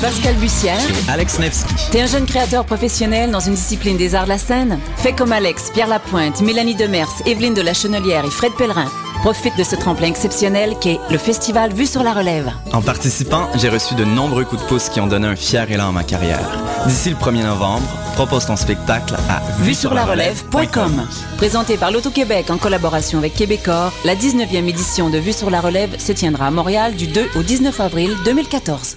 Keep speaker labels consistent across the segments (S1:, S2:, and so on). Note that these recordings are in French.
S1: Pascal Bussière.
S2: Alex Nevsky.
S1: T'es un jeune créateur professionnel dans une discipline des arts de la scène? Fais comme Alex, Pierre Lapointe, Mélanie Demers, Evelyne de la Chenelière et Fred Pellerin. Profite de ce tremplin exceptionnel qu'est le festival Vue sur la relève.
S2: En participant, j'ai reçu de nombreux coups de pouce qui ont donné un fier élan à ma carrière. D'ici le 1er novembre, propose ton spectacle à
S1: vue sur la relève.com. Présenté par l'Auto-Québec en collaboration avec Québecor, la 19e édition de Vue sur la relève se tiendra à Montréal du 2 au 19 avril 2014.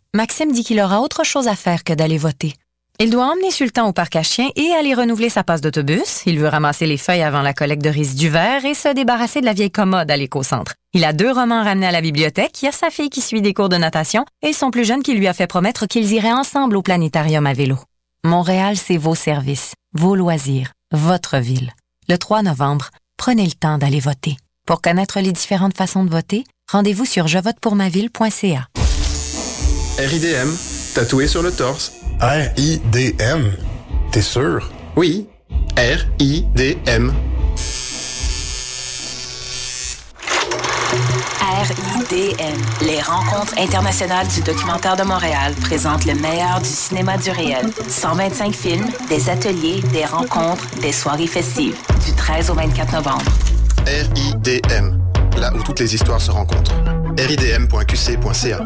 S3: Maxime dit qu'il aura autre chose à faire que d'aller voter. Il doit emmener Sultan au parc à chiens et aller renouveler sa passe d'autobus. Il veut ramasser les feuilles avant la collecte de du verre et se débarrasser de la vieille commode à l'éco-centre. Il a deux romans ramenés à la bibliothèque, il y a sa fille qui suit des cours de natation et son plus jeune qui lui a fait promettre qu'ils iraient ensemble au planétarium à vélo. Montréal, c'est vos services, vos loisirs, votre ville. Le 3 novembre, prenez le temps d'aller voter. Pour connaître les différentes façons de voter, rendez-vous sur jevotepourmaville.ca.
S4: RIDM, tatoué sur le torse.
S5: R-I-D-M? T'es sûr?
S4: Oui, R-I-D-M.
S6: RIDM, les rencontres internationales du documentaire de Montréal présentent le meilleur du cinéma du réel. 125 films, des ateliers, des rencontres, des soirées festives, du 13 au 24 novembre.
S4: RIDM, là où toutes les histoires se rencontrent. ridm.qc.ca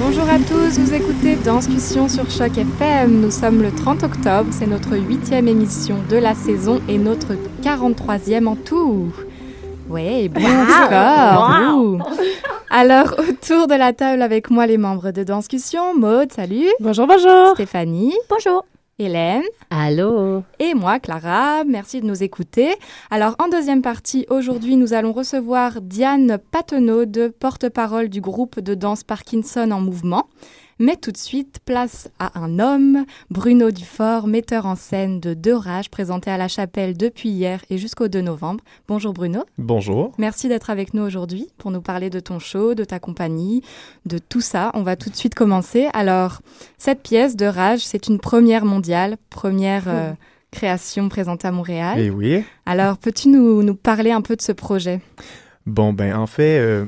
S7: Bonjour à tous, vous écoutez Danscussion sur Choc FM. Nous sommes le 30 octobre, c'est notre huitième émission de la saison et notre 43e en tout. Ouais, bon score. Alors, autour de la table avec moi, les membres de Danscussion. Maude, salut.
S8: Bonjour, bonjour.
S7: Stéphanie.
S8: Bonjour.
S7: Hélène.
S8: Allô.
S7: Et moi, Clara. Merci de nous écouter. Alors, en deuxième partie, aujourd'hui, nous allons recevoir Diane Patenot, de porte-parole du groupe de danse Parkinson en mouvement. Mais tout de suite, place à un homme, Bruno Dufort, metteur en scène de Deux Rages, présenté à la Chapelle depuis hier et jusqu'au 2 novembre. Bonjour Bruno.
S9: Bonjour.
S7: Merci d'être avec nous aujourd'hui pour nous parler de ton show, de ta compagnie, de tout ça. On va tout de suite commencer. Alors, cette pièce, Deux Rages, c'est une première mondiale, première euh, création présentée à Montréal.
S9: Et oui.
S7: Alors, peux-tu nous, nous parler un peu de ce projet?
S9: Bon, ben en fait, euh,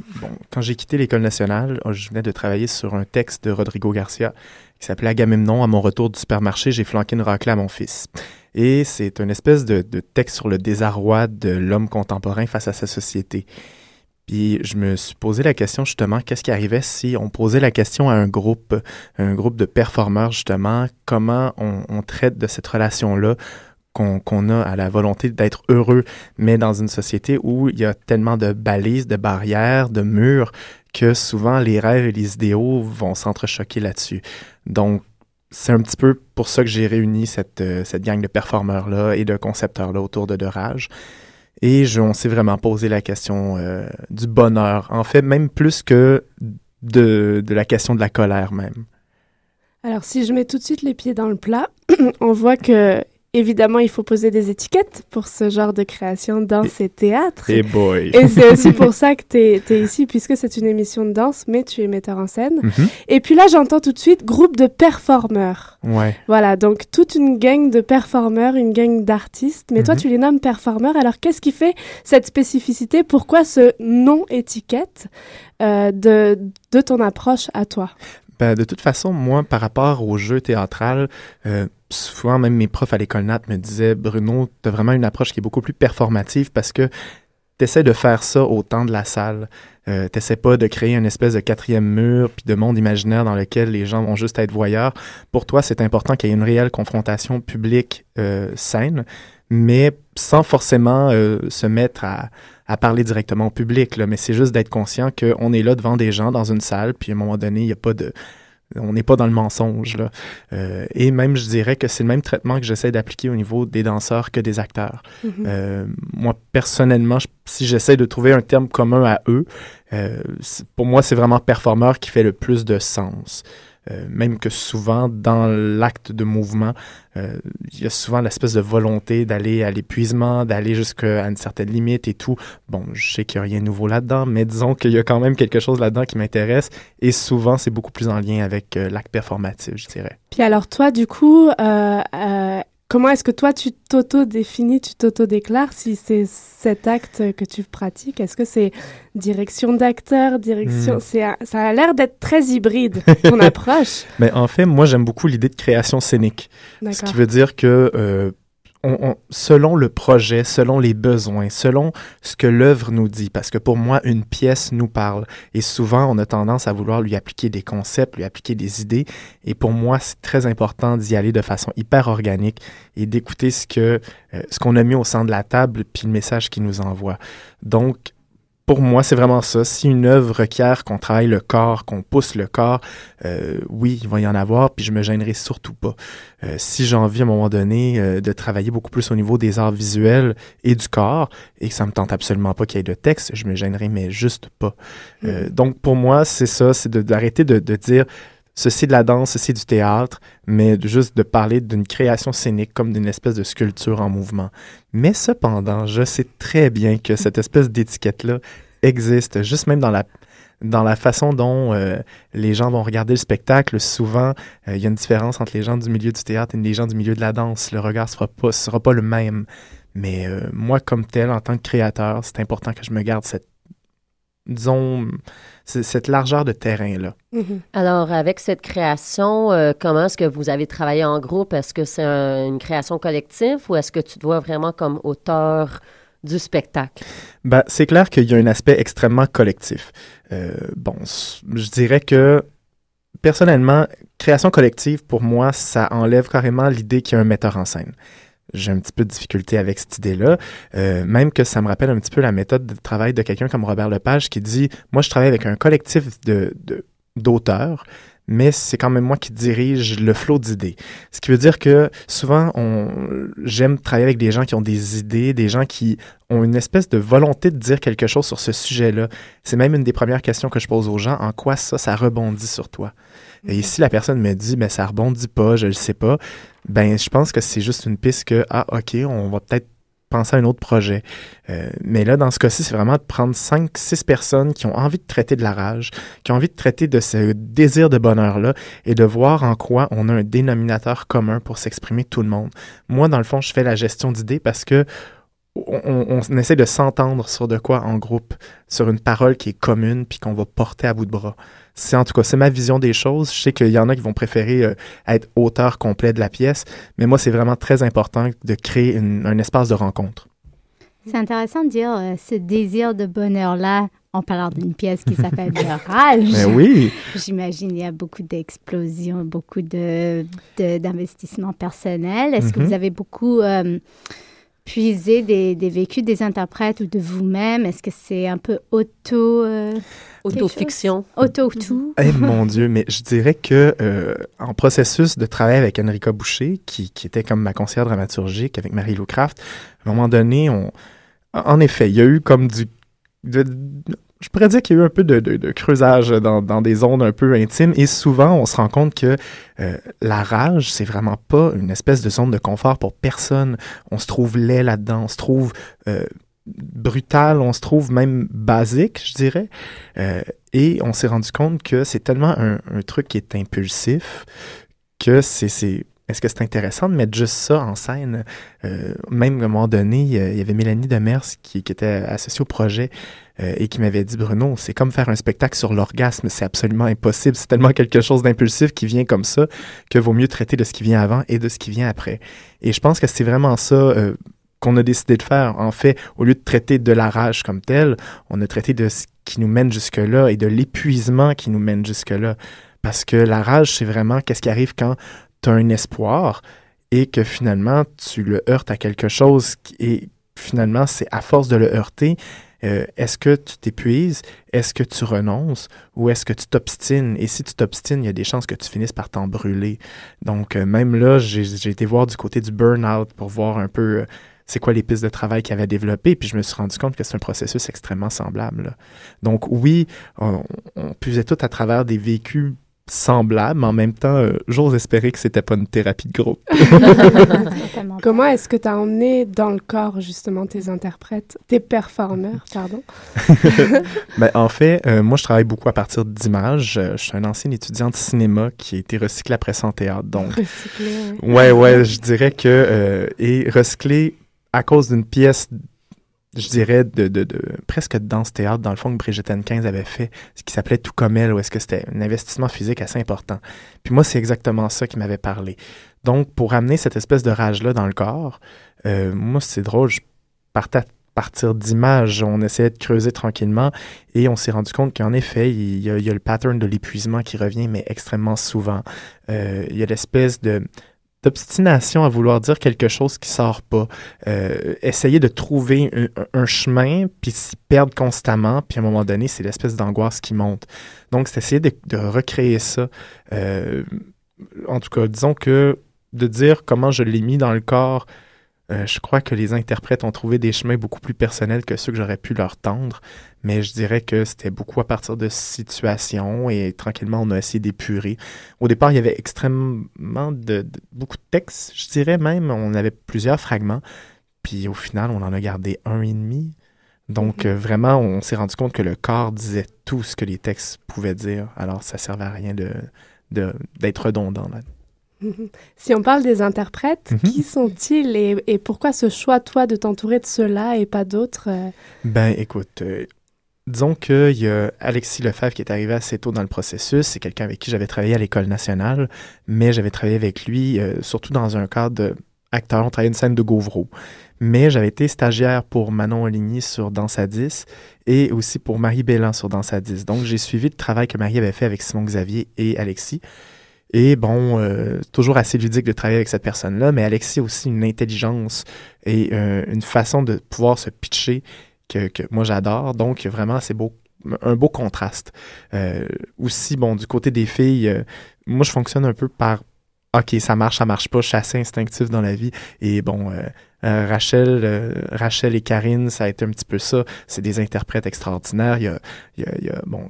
S9: quand j'ai quitté l'École nationale, oh, je venais de travailler sur un texte de Rodrigo Garcia qui s'appelait Agamemnon. À mon retour du supermarché, j'ai flanqué une raclée à mon fils. Et c'est une espèce de, texte sur le désarroi de l'homme contemporain face à sa société. Puis je me suis posé la question justement, qu'est-ce qui arrivait si on posait la question à un groupe, un groupe de performeurs justement, comment on traite de cette relation-là qu'on a à la volonté d'être heureux, mais dans une société où il y a tellement de balises, de barrières, de murs, que souvent les rêves et les idéaux vont s'entrechoquer là-dessus. Donc, c'est un petit peu pour ça que j'ai réuni cette, euh, cette gang de performeurs-là et de concepteurs-là autour de De Rage. Et on s'est vraiment posé la question euh, du bonheur, en fait, même plus que de, de la question de la colère même.
S8: Alors, si je mets tout de suite les pieds dans le plat, on voit que évidemment, il faut poser des étiquettes pour ce genre de création, danse et, théâtre.
S9: Et boy!
S8: Et c'est aussi pour ça que tu es, ici, puisque c'est une émission de danse, mais tu es metteur en scène.
S9: Mhm.
S8: Et puis là, j'entends tout de suite groupe de performeurs.
S9: Ouais.
S8: Voilà, donc toute une gang de performeurs, une gang d'artistes. Mais toi,
S9: Mhm.
S8: tu les nommes performeurs. Alors, qu'est-ce qui fait cette spécificité? Pourquoi ce non-étiquette euh, de, de ton approche à toi?
S9: Ben, de toute façon, moi, par rapport au jeu théâtral, euh, souvent même mes profs à l'école Nat me disaient Bruno, tu as vraiment une approche qui est beaucoup plus performative parce que tu essaies de faire ça au temps de la salle. Euh, t'essaies pas de créer une espèce de quatrième mur puis de monde imaginaire dans lequel les gens vont juste être voyeurs. Pour toi, c'est important qu'il y ait une réelle confrontation publique euh, saine, mais sans forcément euh, se mettre à, à parler directement au public. Là. Mais c'est juste d'être conscient qu'on est là devant des gens dans une salle, puis à un moment donné, il n'y a pas de on n'est pas dans le mensonge. Là. Euh, et même, je dirais que c'est le même traitement que j'essaie d'appliquer au niveau des danseurs que des acteurs.
S8: Mhm.
S9: Euh, moi, personnellement, je- si j'essaie de trouver un terme commun à eux, euh, pour moi, c'est vraiment performeur qui fait le plus de sens. Euh, même que souvent, dans l'acte de mouvement, euh, il y a souvent l'espèce de volonté d'aller à l'épuisement, d'aller jusqu'à une certaine limite et tout. Bon, je sais qu'il n'y a rien de nouveau là-dedans, mais disons qu'il y a quand même quelque chose là-dedans qui m'intéresse. Et souvent, c'est beaucoup plus en lien avec euh, l'acte performatif, je dirais.
S8: Puis alors, toi, du coup, euh, euh, comment est-ce que toi, tu t'auto-définis, tu t'auto-déclares si c'est cet acte que tu pratiques? Est-ce que c'est direction d'acteur, direction...
S9: Hmm.
S8: c'est ça a l'air d'être très hybride, ton approche.
S9: Mais en fait, moi, j'aime beaucoup l'idée de création scénique. Ce qui veut dire que euh, on- on- selon le projet, selon les besoins, selon ce que l'œuvre nous dit, parce que pour moi, une pièce nous parle. Et souvent, on a tendance à vouloir lui appliquer des concepts, lui appliquer des idées. Et pour moi, c'est très important d'y aller de façon hyper organique et d'écouter ce que euh, ce qu'on a mis au centre de la table, puis le message qu'il nous envoie. Donc, pour moi, c'est vraiment ça. Si une œuvre requiert qu'on travaille le corps, qu'on pousse le corps, euh, oui, il va y en avoir, puis je me gênerai surtout pas. Euh, si j'ai envie à un moment donné euh, de travailler beaucoup plus au niveau des arts visuels et du corps, et que ça me tente absolument pas qu'il y ait de texte, je me gênerai, mais juste pas. Euh, donc pour moi, c'est ça, c'est de- d'arrêter de, de dire ceci de la danse, ceci du théâtre, mais juste de parler d'une création scénique comme d'une espèce de sculpture en mouvement. Mais cependant, je sais très bien que cette espèce d'étiquette-là existe, juste même dans la dans la façon dont euh, les gens vont regarder le spectacle, souvent, euh, il y a une différence entre les gens du milieu du théâtre et les gens du milieu de la danse. Le regard ne sera pas, sera pas le même. Mais euh, moi, comme tel, en tant que créateur, c'est important que je me garde cette, disons, cette largeur de terrain-là.
S8: Mhm.
S10: Alors, avec cette création, euh, comment est-ce que vous avez travaillé en groupe? Est-ce que c'est un- une création collective ou est-ce que tu te vois vraiment comme auteur du spectacle?
S9: Ben, c'est clair qu'il y a un aspect extrêmement collectif. Euh, bon, je dirais que personnellement, création collective, pour moi, ça enlève carrément l'idée qu'il y a un metteur en scène. J'ai un petit peu de difficulté avec cette idée-là, euh, même que ça me rappelle un petit peu la méthode de travail de quelqu'un comme Robert Lepage qui dit, moi, je travaille avec un collectif de, d'auteurs, mais c'est quand même moi qui dirige le flot d'idées. Ce qui veut dire que souvent, on, j'aime travailler avec des gens qui ont des idées, des gens qui ont une espèce de volonté de dire quelque chose sur ce sujet-là. C'est même une des premières questions que je pose aux gens, en quoi ça, ça rebondit sur toi? Et si la personne me dit, mais ça rebondit pas, je le sais pas, ben, je pense que c'est juste une piste que, ah, OK, on va peut-être penser à un autre projet. Euh, mais là, dans ce cas-ci, c'est vraiment de prendre cinq, six personnes qui ont envie de traiter de la rage, qui ont envie de traiter de ce désir de bonheur-là et de voir en quoi on a un dénominateur commun pour s'exprimer tout le monde. Moi, dans le fond, je fais la gestion d'idées parce que on, on- essaie de s'entendre sur de quoi en groupe, sur une parole qui est commune puis qu'on va porter à bout de bras. C'est en tout cas, c'est ma vision des choses. Je sais qu'il y en a qui vont préférer euh, être auteur complet de la pièce, mais moi, c'est vraiment très important de créer une- un espace de rencontre.
S11: C'est intéressant de dire euh, ce désir de bonheur-là en parlant d'une pièce qui s'appelle Le Rage.
S9: Ben oui.
S11: J'imagine il y a beaucoup d'explosions, beaucoup de, de- d'investissements personnels. Est-ce que
S10: Mhm.
S11: vous avez beaucoup euh, puisé des, des vécus des interprètes ou de vous-même? Est-ce que c'est un peu auto... euh,
S10: Autofiction.
S11: Auto-tout?
S9: Eh mon Dieu, mais je dirais que euh, en processus de travail avec Enrica Boucher, qui, qui était comme ma conseillère dramaturgique avec Marie-Lou Craft, à un moment donné, on, en effet, il y a eu comme du, de- je pourrais dire qu'il y a eu un peu de, creusage dans, dans, des zones un peu intimes et souvent on se rend compte que euh, la rage, c'est vraiment pas une espèce de zone de confort pour personne. On se trouve laid là-dedans, on se trouve euh, brutal, on se trouve même basique, je dirais. Euh, et on s'est rendu compte que c'est tellement un, un, truc qui est impulsif que c'est est-ce que c'est intéressant de mettre juste ça en scène? Euh, même à un moment donné, il y avait Mélanie Demers qui, était associée au projet euh, et qui m'avait dit, Bruno, c'est comme faire un spectacle sur l'orgasme, c'est absolument impossible, c'est tellement quelque chose d'impulsif qui vient comme ça que vaut mieux traiter de ce qui vient avant et de ce qui vient après. Et je pense que c'est vraiment ça. Euh, qu'on a décidé de faire. En fait, au lieu de traiter de la rage comme telle, on a traité de ce qui nous mène jusque-là et de l'épuisement qui nous mène jusque-là. Parce que la rage, c'est vraiment qu'est-ce qui arrive quand tu as un espoir et que finalement tu le heurtes à quelque chose et finalement c'est à force de le heurter, euh, est-ce que tu t'épuises, est-ce que tu renonces? Ou est-ce que tu t'obstines? Et si tu t'obstines, il y a des chances que tu finisses par t'en brûler. Donc euh, même là, j'ai été voir du côté du burn-out pour voir un peu euh, c'est quoi les pistes de travail qu'il avait développées, puis je me suis rendu compte que c'est un processus extrêmement semblable. Donc oui, on, on puisait tout à travers des vécus semblable, mais en même temps, euh, j'ose espérer que c'était pas une thérapie de groupe.
S8: Comment est-ce que tu as emmené dans le corps justement tes interprètes, tes performeurs, pardon?
S9: Ben, En fait, euh, moi je travaille beaucoup à partir d'images. Euh, je suis un ancien étudiant de cinéma qui a été recyclé après son théâtre. Donc,
S8: recyclé.
S9: Ouais, ouais, je dirais que et recyclé à cause d'une pièce je dirais, de, de, de presque de danse-théâtre, dans le fond, que Brigitte 15 avait fait, ce qui s'appelait Tout comme elle, où est-ce que c'était un investissement physique assez important. Puis moi, c'est exactement ça qui m'avait parlé. Donc, pour amener cette espèce de rage-là dans le corps, euh, moi, c'est drôle, je partais à partir d'images, on essayait de creuser tranquillement et on s'est rendu compte qu'en effet, il y, a, il y, a, le pattern de l'épuisement qui revient, mais extrêmement souvent. Euh, il y a l'espèce de d'obstination à vouloir dire quelque chose qui sort pas. Euh, essayer de trouver un, chemin, puis s'y perdre constamment, puis à un moment donné, c'est l'espèce d'angoisse qui monte. Donc, c'est essayer de, recréer ça. Euh, en tout cas, disons que de dire comment je l'ai mis dans le corps, euh, je crois que les interprètes ont trouvé des chemins beaucoup plus personnels que ceux que j'aurais pu leur tendre, mais je dirais que c'était beaucoup à partir de situations et tranquillement on a essayé d'épurer. Au départ, il y avait extrêmement de, beaucoup de textes, je dirais même, on avait plusieurs fragments, puis au final, on en a gardé un et demi. Donc mm-hmm. euh, vraiment, on s'est rendu compte que le corps disait tout ce que les textes pouvaient dire, alors ça servait à rien de d'être redondant là.
S8: Si on parle des interprètes, mhm. qui sont-ils et, pourquoi ce choix, toi, de t'entourer de ceux-là et pas d'autres euh?
S9: Ben, écoute, euh, disons qu'il y a Alexis Lefebvre qui est arrivé assez tôt dans le processus. C'est quelqu'un avec qui j'avais travaillé à l'École nationale, mais j'avais travaillé avec lui euh, surtout dans un cadre d'acteur. On travaillait une scène de Gauvreau. Mais j'avais été stagiaire pour Manon Oligny sur Danse à 10 et aussi pour Marie Bélan sur Danse à 10. Donc, j'ai suivi le travail que Marie avait fait avec Simon Xavier et Alexis. Et bon, euh, toujours assez ludique de travailler avec cette personne-là, mais Alexis a aussi une intelligence et euh, une façon de pouvoir se pitcher que, que moi j'adore. Donc vraiment, c'est beau, un beau contraste. Euh, aussi, bon, du côté des filles, moi je fonctionne un peu par OK, ça marche, ça marche pas, je suis assez instinctif dans la vie. Et bon, Rachel, Rachel et Karine, ça a été un petit peu ça. C'est des interprètes extraordinaires. Il y a, il y a, il y a bon,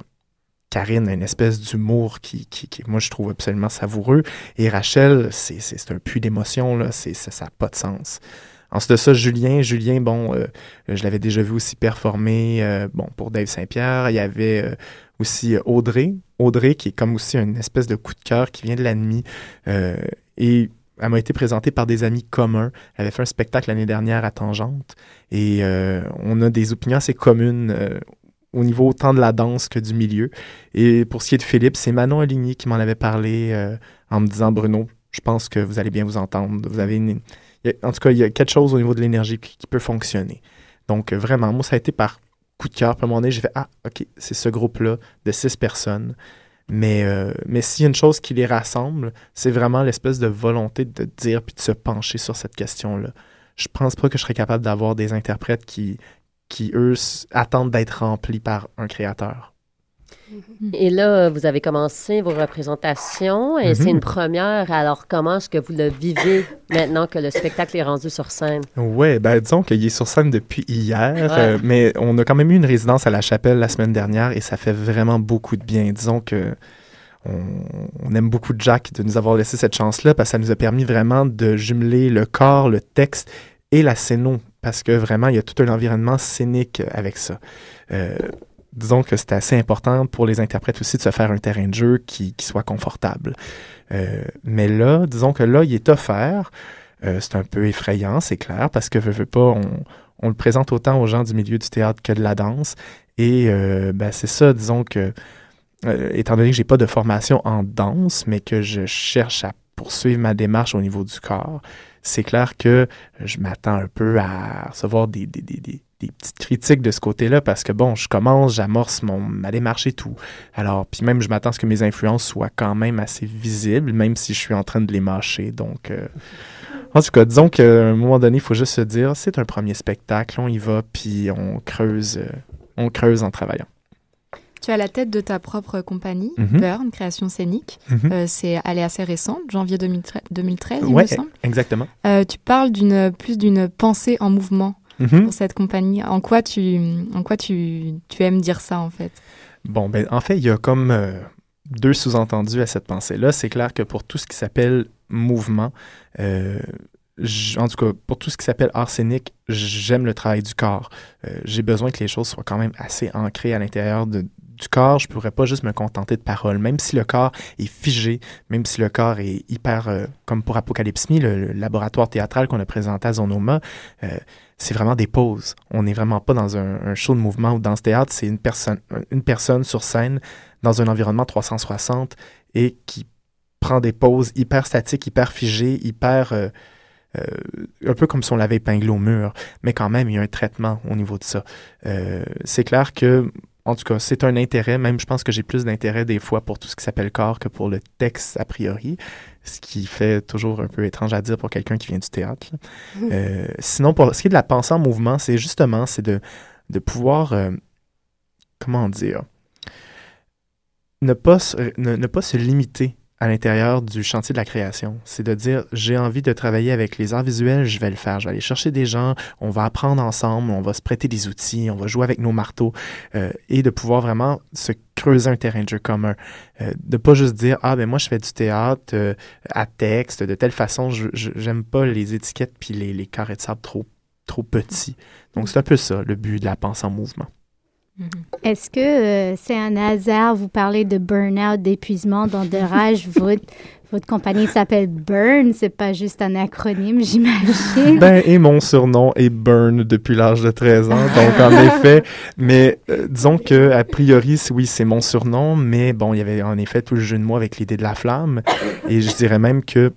S9: Karine a une espèce d'humour qui, qui, moi, je trouve absolument savoureux. Et Rachel, c'est un puits d'émotion, là. Ça n'a pas de sens. Ensuite de ça, Julien, Julien, bon, euh, je l'avais déjà vu aussi performer, euh, bon, pour Dave Saint-Pierre. Il y avait euh, aussi Audrey, Audrey qui est comme aussi une espèce de coup de cœur qui vient de l'ennemi. et elle m'a été présentée par des amis communs. Elle avait fait un spectacle l'année dernière à Tangente et on a des opinions assez communes au niveau autant de la danse que du milieu. Et pour ce qui est de Philippe, c'est Manon Aligny qui m'en avait parlé euh, en me disant Bruno, je pense que vous allez bien vous entendre. Vous avez en tout cas, il y a quelque chose au niveau de l'énergie qui, peut fonctionner. Donc euh, vraiment, moi, ça a été par coup de cœur. À un moment donné, j'ai fait Ah, OK, c'est ce groupe-là de six personnes. Mais, euh, mais s'il y a une chose qui les rassemble, c'est vraiment l'espèce de volonté de dire puis de se pencher sur cette question-là. Je pense pas que je serais capable d'avoir des interprètes qui, qui, eux, attendent d'être remplis par un créateur.
S10: Et là, vous avez commencé vos représentations et
S9: Mhm.
S10: c'est une première. Alors, comment est-ce que vous le vivez maintenant que le spectacle est rendu sur scène?
S9: Ouais, ben disons qu'il est sur scène depuis hier,
S10: Ouais.
S9: euh, mais on a quand même eu une résidence à la chapelle la semaine dernière et ça fait vraiment beaucoup de bien. Disons que on, on aime beaucoup Jack de nous avoir laissé cette chance-là parce que ça nous a permis vraiment de jumeler le corps, le texte et la scéno parce que vraiment il y a tout un environnement scénique avec ça. Euh, disons que c'est assez important pour les interprètes aussi de se faire un terrain de jeu qui, soit confortable. Euh, mais là, disons que là, il est offert. Euh, c'est un peu effrayant, c'est clair, parce que veux, veux pas, on, le présente autant aux gens du milieu du théâtre que de la danse. Et euh, ben, c'est ça, disons que, euh, étant donné que j'ai pas de formation en danse, mais que je cherche à poursuivre ma démarche au niveau du corps, c'est clair que je m'attends un peu à recevoir des, des, des, des, petites critiques de ce côté-là parce que bon, je commence, j'amorce mon ma démarche et tout. Alors, puis même je m'attends à ce que mes influences soient quand même assez visibles, même si je suis en train de les mâcher. Donc, euh, en tout cas, disons qu'à un moment donné, il faut juste se dire, c'est un premier spectacle, on y va, puis on creuse, euh, on creuse en travaillant.
S7: Tu as la tête de ta propre compagnie,
S9: Mhm.
S7: Burn, création scénique.
S9: Mhm.
S7: Euh, c'est, elle est assez récente, janvier 2013, 2013 il
S9: Ouais,
S7: me semble.
S9: exactement.
S7: Euh, tu parles d'une, plus d'une pensée en mouvement
S9: Mhm.
S7: pour cette compagnie. En quoi, tu, en quoi tu, tu aimes dire ça, en fait?
S9: Bon, ben, en fait, il y a comme euh, deux sous-entendus à cette pensée-là. C'est clair que pour tout ce qui s'appelle mouvement, en tout cas, pour tout ce qui s'appelle art scénique, j'aime le travail du corps. Euh, J'ai besoin que les choses soient quand même assez ancrées à l'intérieur de- du corps. Je pourrais pas juste me contenter de paroles. Même si le corps est figé, même si le corps est hyper, euh, comme pour Apocalypse Me, le, laboratoire théâtral qu'on a présenté à Zonoma, euh, c'est vraiment des pauses. On n'est vraiment pas dans un, show de mouvement ou dans ce théâtre, c'est une personne, une personne sur scène dans un environnement 360 et qui prend des pauses hyper statiques, hyper figées, hyper... euh, un peu comme si on l'avait épinglé au mur, mais quand même, il y a un traitement au niveau de ça. C'est clair que, en tout cas, c'est un intérêt, même je pense que j'ai plus d'intérêt des fois pour tout ce qui s'appelle corps que pour le texte a priori, ce qui fait toujours un peu étrange à dire pour quelqu'un qui vient du théâtre. Euh, sinon, pour ce qui est de la pensée en mouvement, c'est justement, c'est de, de pouvoir, euh, comment dire, ne pas, se, ne, ne pas se limiter à l'intérieur du chantier de la création. C'est de dire, j'ai envie de travailler avec les arts visuels, je vais le faire. Je vais aller chercher des gens, on va apprendre ensemble, on va se prêter des outils, on va jouer avec nos marteaux euh, et de pouvoir vraiment se creuser un terrain de jeu commun. Euh, de pas juste dire, ah ben moi je fais du théâtre euh, à texte, de telle façon, je j'aime pas les étiquettes puis les, les carrés de sable trop, trop petits. Donc c'est un peu ça, le but de la pensée en mouvement.
S11: Est-ce que euh, c'est un hasard, vous parlez de burn-out, d'épuisement, d'endurage, votre, votre compagnie s'appelle Burn, c'est pas juste un acronyme, j'imagine.
S9: Ben, et mon surnom est Burn depuis l'âge de 13 ans, donc en effet, mais euh, disons que a priori, oui, c'est mon surnom, mais bon, il y avait en effet tout le jeu de mots avec l'idée de la flamme, et je dirais même que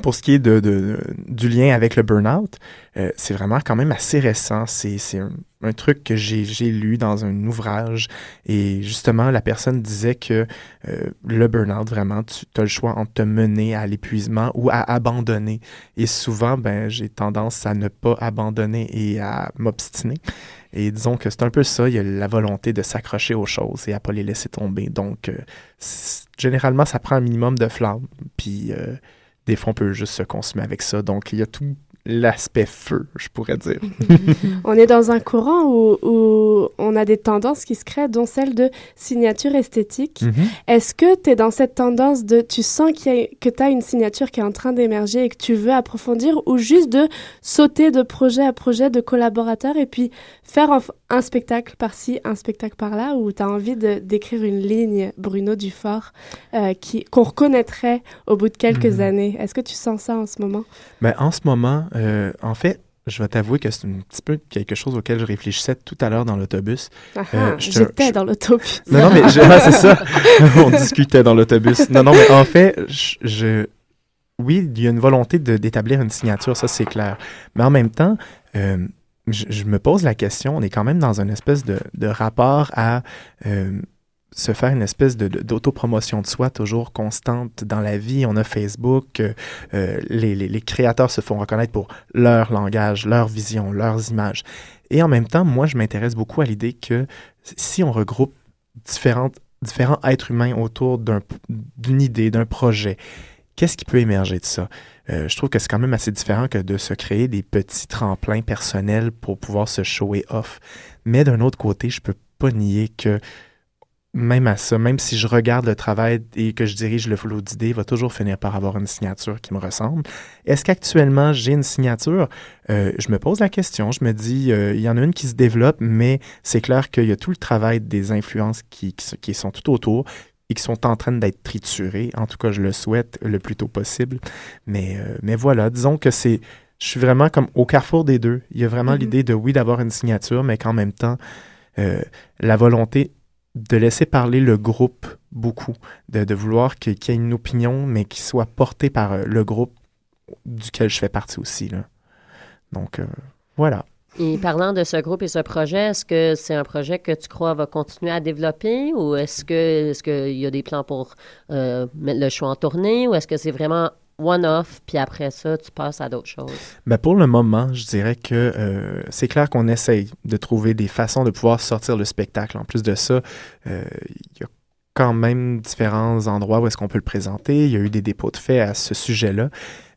S9: pour ce qui est de, de- du lien avec le burn-out, euh, c'est vraiment quand même assez récent. C'est un, un truc que j'ai lu dans un ouvrage et justement, la personne disait que euh, le burn-out, vraiment, tu as le choix entre te mener à l'épuisement ou à abandonner. Et souvent, ben, j'ai tendance à ne pas abandonner et à m'obstiner. Et disons que c'est un peu ça, il y a la volonté de s'accrocher aux choses et à pas les laisser tomber. Donc, euh, généralement, ça prend un minimum de flamme. Puis, euh, des fois, on peut juste se consumer avec ça. Donc, il y a tout l'aspect feu, je pourrais dire.
S8: On est dans un courant où, où on a des tendances qui se créent, dont celle de signature esthétique.
S9: Mhm.
S8: Est-ce que tu es dans cette tendance de, tu sens a- que tu as une signature qui est en train d'émerger et que tu veux approfondir, ou juste de sauter de projet à projet, de collaborateur, et puis faire un, un spectacle par-ci, un spectacle par-là, ou tu as envie d'écrire une ligne, Bruno Dufort, euh, qui- qu'on reconnaîtrait au bout de quelques
S9: Mhm.
S8: années? Est-ce que tu sens ça en ce moment?
S9: Ben, en ce moment, euh, en fait, je vais t'avouer que c'est un petit peu quelque chose auquel je réfléchissais tout à l'heure dans l'autobus.
S8: Ah
S9: Euh,
S8: ah, J'étais
S9: je-
S8: dans l'autobus.
S9: Non, non, mais ouais, c'est ça. On discutait dans l'autobus. Non, non, mais en fait, je, je- oui, il y a une volonté d'établir une signature, ça c'est clair. Mais en même temps, euh, je, me pose la question, on est quand même dans une espèce de, rapport à euh, se faire une espèce de- de- d'autopromotion de, soi toujours constante dans la vie. On a Facebook, euh, euh, les, les- les créateurs se font reconnaître pour leur langage, leur vision, leurs images. Et en même temps, moi, je m'intéresse beaucoup à l'idée que si on regroupe différentes, différents êtres humains autour d'une idée, d'un projet. Qu'est-ce qui peut émerger de ça? Euh, je trouve que c'est quand même assez différent que de se créer des petits tremplins personnels pour pouvoir se shower off. Mais d'un autre côté, je peux pas nier que même à ça, même si je regarde le travail et que je dirige le flow d'idées, va toujours finir par avoir une signature qui me ressemble. Est-ce qu'actuellement j'ai une signature? Euh, je me pose la question, je me dis, euh, il y en a une qui se développe, mais c'est clair qu'il y a tout le travail des influences qui, sont tout autour et qui sont en train d'être triturées. En tout cas, je le souhaite le plus tôt possible. Mais, euh, mais voilà, disons que c'est... Je suis vraiment comme au carrefour des deux. Il y a vraiment mm-hmm. l'idée de, oui, d'avoir une signature, mais qu'en même temps, la volonté de laisser parler le groupe beaucoup, de, vouloir qu'il y ait une opinion, mais qui soit portée par euh, le groupe duquel je fais partie aussi. Là. Donc, euh, voilà.
S10: Et parlant de ce groupe et ce projet, est-ce que c'est un projet que tu crois va continuer à développer ou est-ce que est-ce qu'il y a des plans pour euh, mettre le choix en tournée ou est-ce que c'est vraiment one-off, puis après ça, tu passes à d'autres choses?
S9: Ben pour le moment, je dirais que euh, c'est clair qu'on essaye de trouver des façons de pouvoir sortir le spectacle. En plus de ça, euh, il y a quand même différents endroits où est-ce qu'on peut le présenter. Il y a eu des dépôts de faits à ce sujet-là.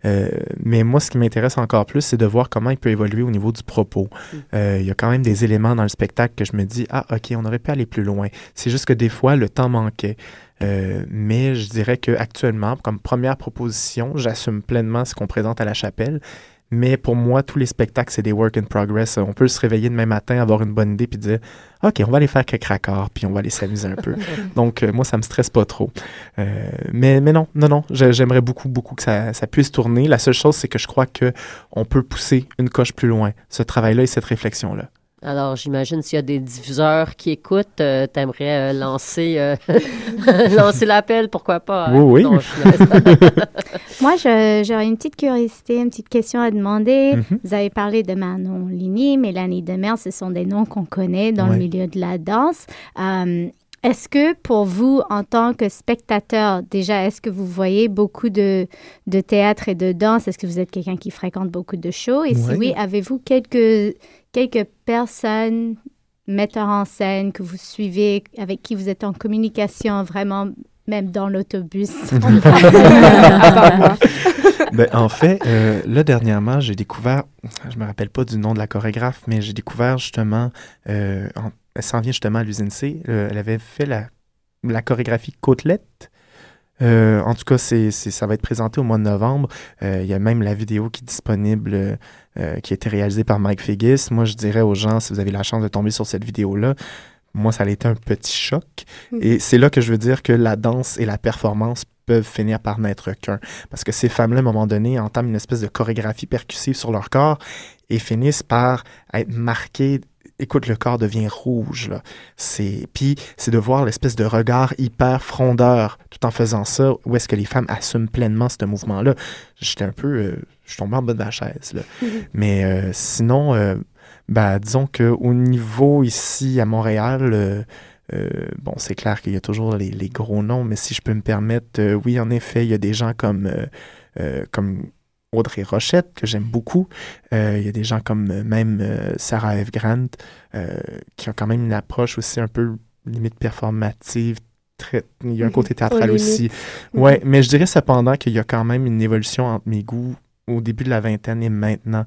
S9: Euh, mais moi, ce qui m'intéresse encore plus, c'est de voir comment il peut évoluer au niveau du propos. Mm. il y a quand même des éléments dans le spectacle que je me dis, ah, OK, on aurait pu aller plus loin. C'est juste que des fois, le temps manquait. Euh, mais je dirais qu'actuellement, comme première proposition, j'assume pleinement ce qu'on présente à la chapelle. Mais pour moi, tous les spectacles, c'est des work in progress. On peut se réveiller demain matin, avoir une bonne idée, puis dire OK, on va aller faire quelques raccords, puis on va aller s'amuser un peu. Donc, euh, moi, ça me stresse pas trop. Euh, mais, mais non, non, non, j'aimerais beaucoup, beaucoup que ça, ça, puisse tourner. La seule chose, c'est que je crois qu'on peut pousser une coche plus loin, ce travail-là et cette réflexion-là.
S10: Alors, j'imagine s'il y a des diffuseurs qui écoutent, euh, tu aimerais euh, lancer, euh, lancer l'appel, pourquoi pas?
S9: Hein? Oui, oui.
S11: Moi, j'aurais une petite curiosité, une petite question à demander. Mm-hmm. Vous avez parlé de Manon Ligny, Mélanie Demers, ce sont des noms qu'on connaît dans le milieu de la danse. Est-ce que pour vous, en tant que spectateur, déjà, est-ce que vous voyez beaucoup de, de théâtre et de danse? Est-ce que vous êtes quelqu'un qui fréquente beaucoup de shows? Et si oui, avez-vous quelques, quelques personnes, metteurs en scène que vous suivez, avec qui vous êtes en communication vraiment même dans l'autobus.
S9: ben, en fait, euh, là, dernièrement, j'ai découvert, je me rappelle pas du nom de la chorégraphe, mais j'ai découvert justement euh, elle s'en vient justement à l'usine C. Euh, elle avait fait la, la chorégraphie Côtelette. Euh, en tout cas, c'est, ça va être présenté au mois de novembre. Euh, il y a même la vidéo qui est disponible, qui a été réalisée par Mike Figgis. Moi, je dirais aux gens, si vous avez la chance de tomber sur cette vidéo-là, moi, ça a été un petit choc. Mm. Et c'est là que je veux dire que la danse et la performance peuvent finir par n'être qu'un. Parce que ces femmes-là, à un moment donné, entament une espèce de chorégraphie percussive sur leur corps et finissent par être marquées écoute, le corps devient rouge. Là. C'est, puis c'est de voir l'espèce de regard hyper frondeur tout en faisant ça, où est-ce que les femmes assument pleinement ce mouvement-là. J'étais un peu, euh, je suis tombé en bas de la chaise. Là. Mais euh, sinon, euh, ben, disons qu'au niveau ici à Montréal, bon, c'est clair qu'il y a toujours les, les, gros noms, mais si je peux me permettre, oui, en effet, il y a des gens comme, comme Audrey Rochette, que j'aime beaucoup. Euh, il y a des gens comme euh, même euh, Sarah F. Grant, qui ont quand même une approche aussi un peu limite performative. Très, il y a un côté mhm. théâtral aussi. Ouais, mais je dirais cependant qu'il y a quand même une évolution entre mes goûts au début de la vingtaine et maintenant.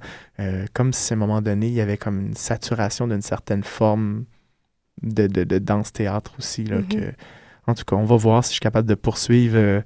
S9: comme si à un moment donné, il y avait comme une saturation d'une certaine forme de, de, danse-théâtre aussi. Là, mhm. que, en tout cas, on va voir si je suis capable de poursuivre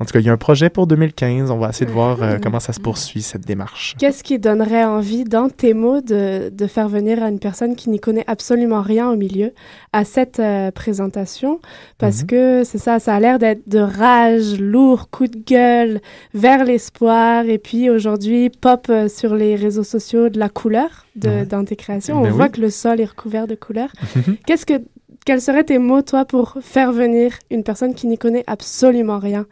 S9: en tout cas, il y a un projet pour 2015. On va essayer de voir euh, comment ça se poursuit, cette démarche.
S8: Qu'est-ce qui donnerait envie, dans tes mots, de, de faire venir une personne qui n'y connaît absolument rien au milieu à cette euh, présentation? Parce mhm. que c'est ça, ça a l'air d'être de rage, lourd, coup de gueule, vers l'espoir. Et puis aujourd'hui, pop euh, sur les réseaux sociaux de la couleur de, dans tes créations. Ben On voit que le sol est recouvert de couleurs. Mhm. Qu'est-ce que quels seraient tes mots, toi, pour faire venir une personne qui n'y connaît absolument rien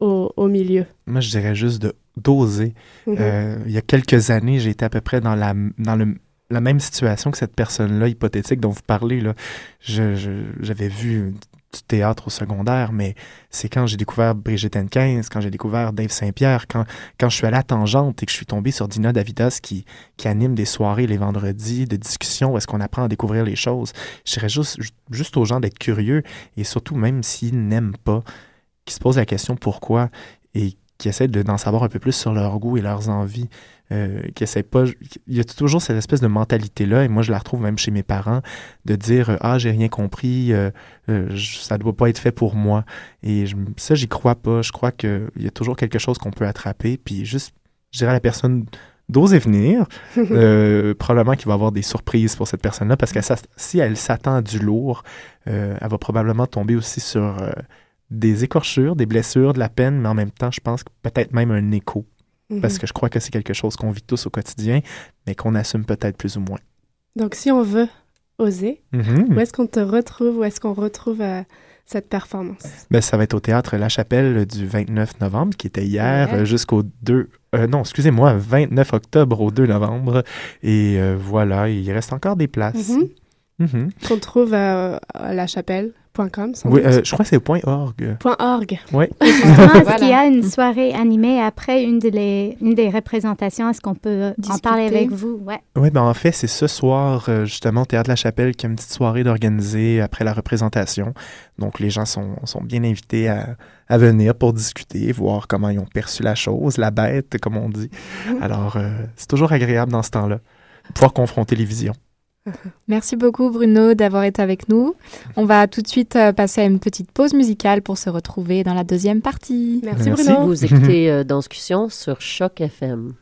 S8: au, milieu?
S9: Moi, je dirais juste de d'oser. Mhm. Euh, il y a quelques années, j'ai été à peu près dans la, dans le, la même situation que cette personne-là, hypothétique dont vous parlez. Là. Je, j'avais vu du théâtre au secondaire, mais c'est quand j'ai découvert Brigitte N15, quand j'ai découvert Dave Saint-Pierre, quand, quand je suis allé à Tangente et que je suis tombé sur Dina Davidas qui, qui anime des soirées les vendredis de discussion où est-ce qu'on apprend à découvrir les choses. Je dirais juste, juste aux gens d'être curieux et surtout, même s'ils n'aiment pas, qui se posent la question pourquoi et qui essaient d'en savoir un peu plus sur leur goût et leurs envies. Euh, qui essaie pas. Il y a toujours cette espèce de mentalité-là, et moi je la retrouve même chez mes parents, de dire Ah, j'ai rien compris, euh, euh, ça ne doit pas être fait pour moi. Et je, ça, j'y crois pas. Je crois qu'il y a toujours quelque chose qu'on peut attraper, puis juste, je dirais à la personne d'oser venir. probablement qu'il va y avoir des surprises pour cette personne-là, parce que si elle s'attend à du lourd, elle va probablement tomber aussi sur des écorchures, des blessures, de la peine, mais en même temps, je pense que peut-être même un écho parce mhm. que je crois que c'est quelque chose qu'on vit tous au quotidien, mais qu'on assume peut-être plus ou moins.
S8: Donc, si on veut oser, mhm. où est-ce qu'on te retrouve, où est-ce qu'on retrouve euh, cette performance?
S9: Ben, ça va être au Théâtre La Chapelle du 29 novembre, qui était hier, euh, jusqu'au 2... Euh, non, excusez-moi, 29 octobre au 2 novembre. Et voilà, il reste encore des places.
S8: Mhm. Qu'on trouve à La Chapelle
S9: oui, euh, je crois que c'est .org.
S8: .org.
S9: Oui.
S11: est-ce qu'il y a une soirée animée après une, des, une des représentations? Est-ce qu'on peut en parler avec vous? Ouais.
S9: Oui, ben en fait, c'est ce soir, euh, justement, au Théâtre de la Chapelle, qu'il y a une petite soirée d'organiser après la représentation. Donc, les gens sont, sont bien invités à, à, venir pour discuter, voir comment ils ont perçu la chose, la bête, comme on dit. Mhm. Alors, euh, c'est toujours agréable dans ce temps-là, pouvoir confronter les visions.
S7: Merci beaucoup Bruno d'avoir été avec nous. On va tout de suite euh, passer à une petite pause musicale pour se retrouver dans la deuxième partie.
S8: Merci, Bruno.
S10: Vous écoutez euh, Discussion sur Choc FM.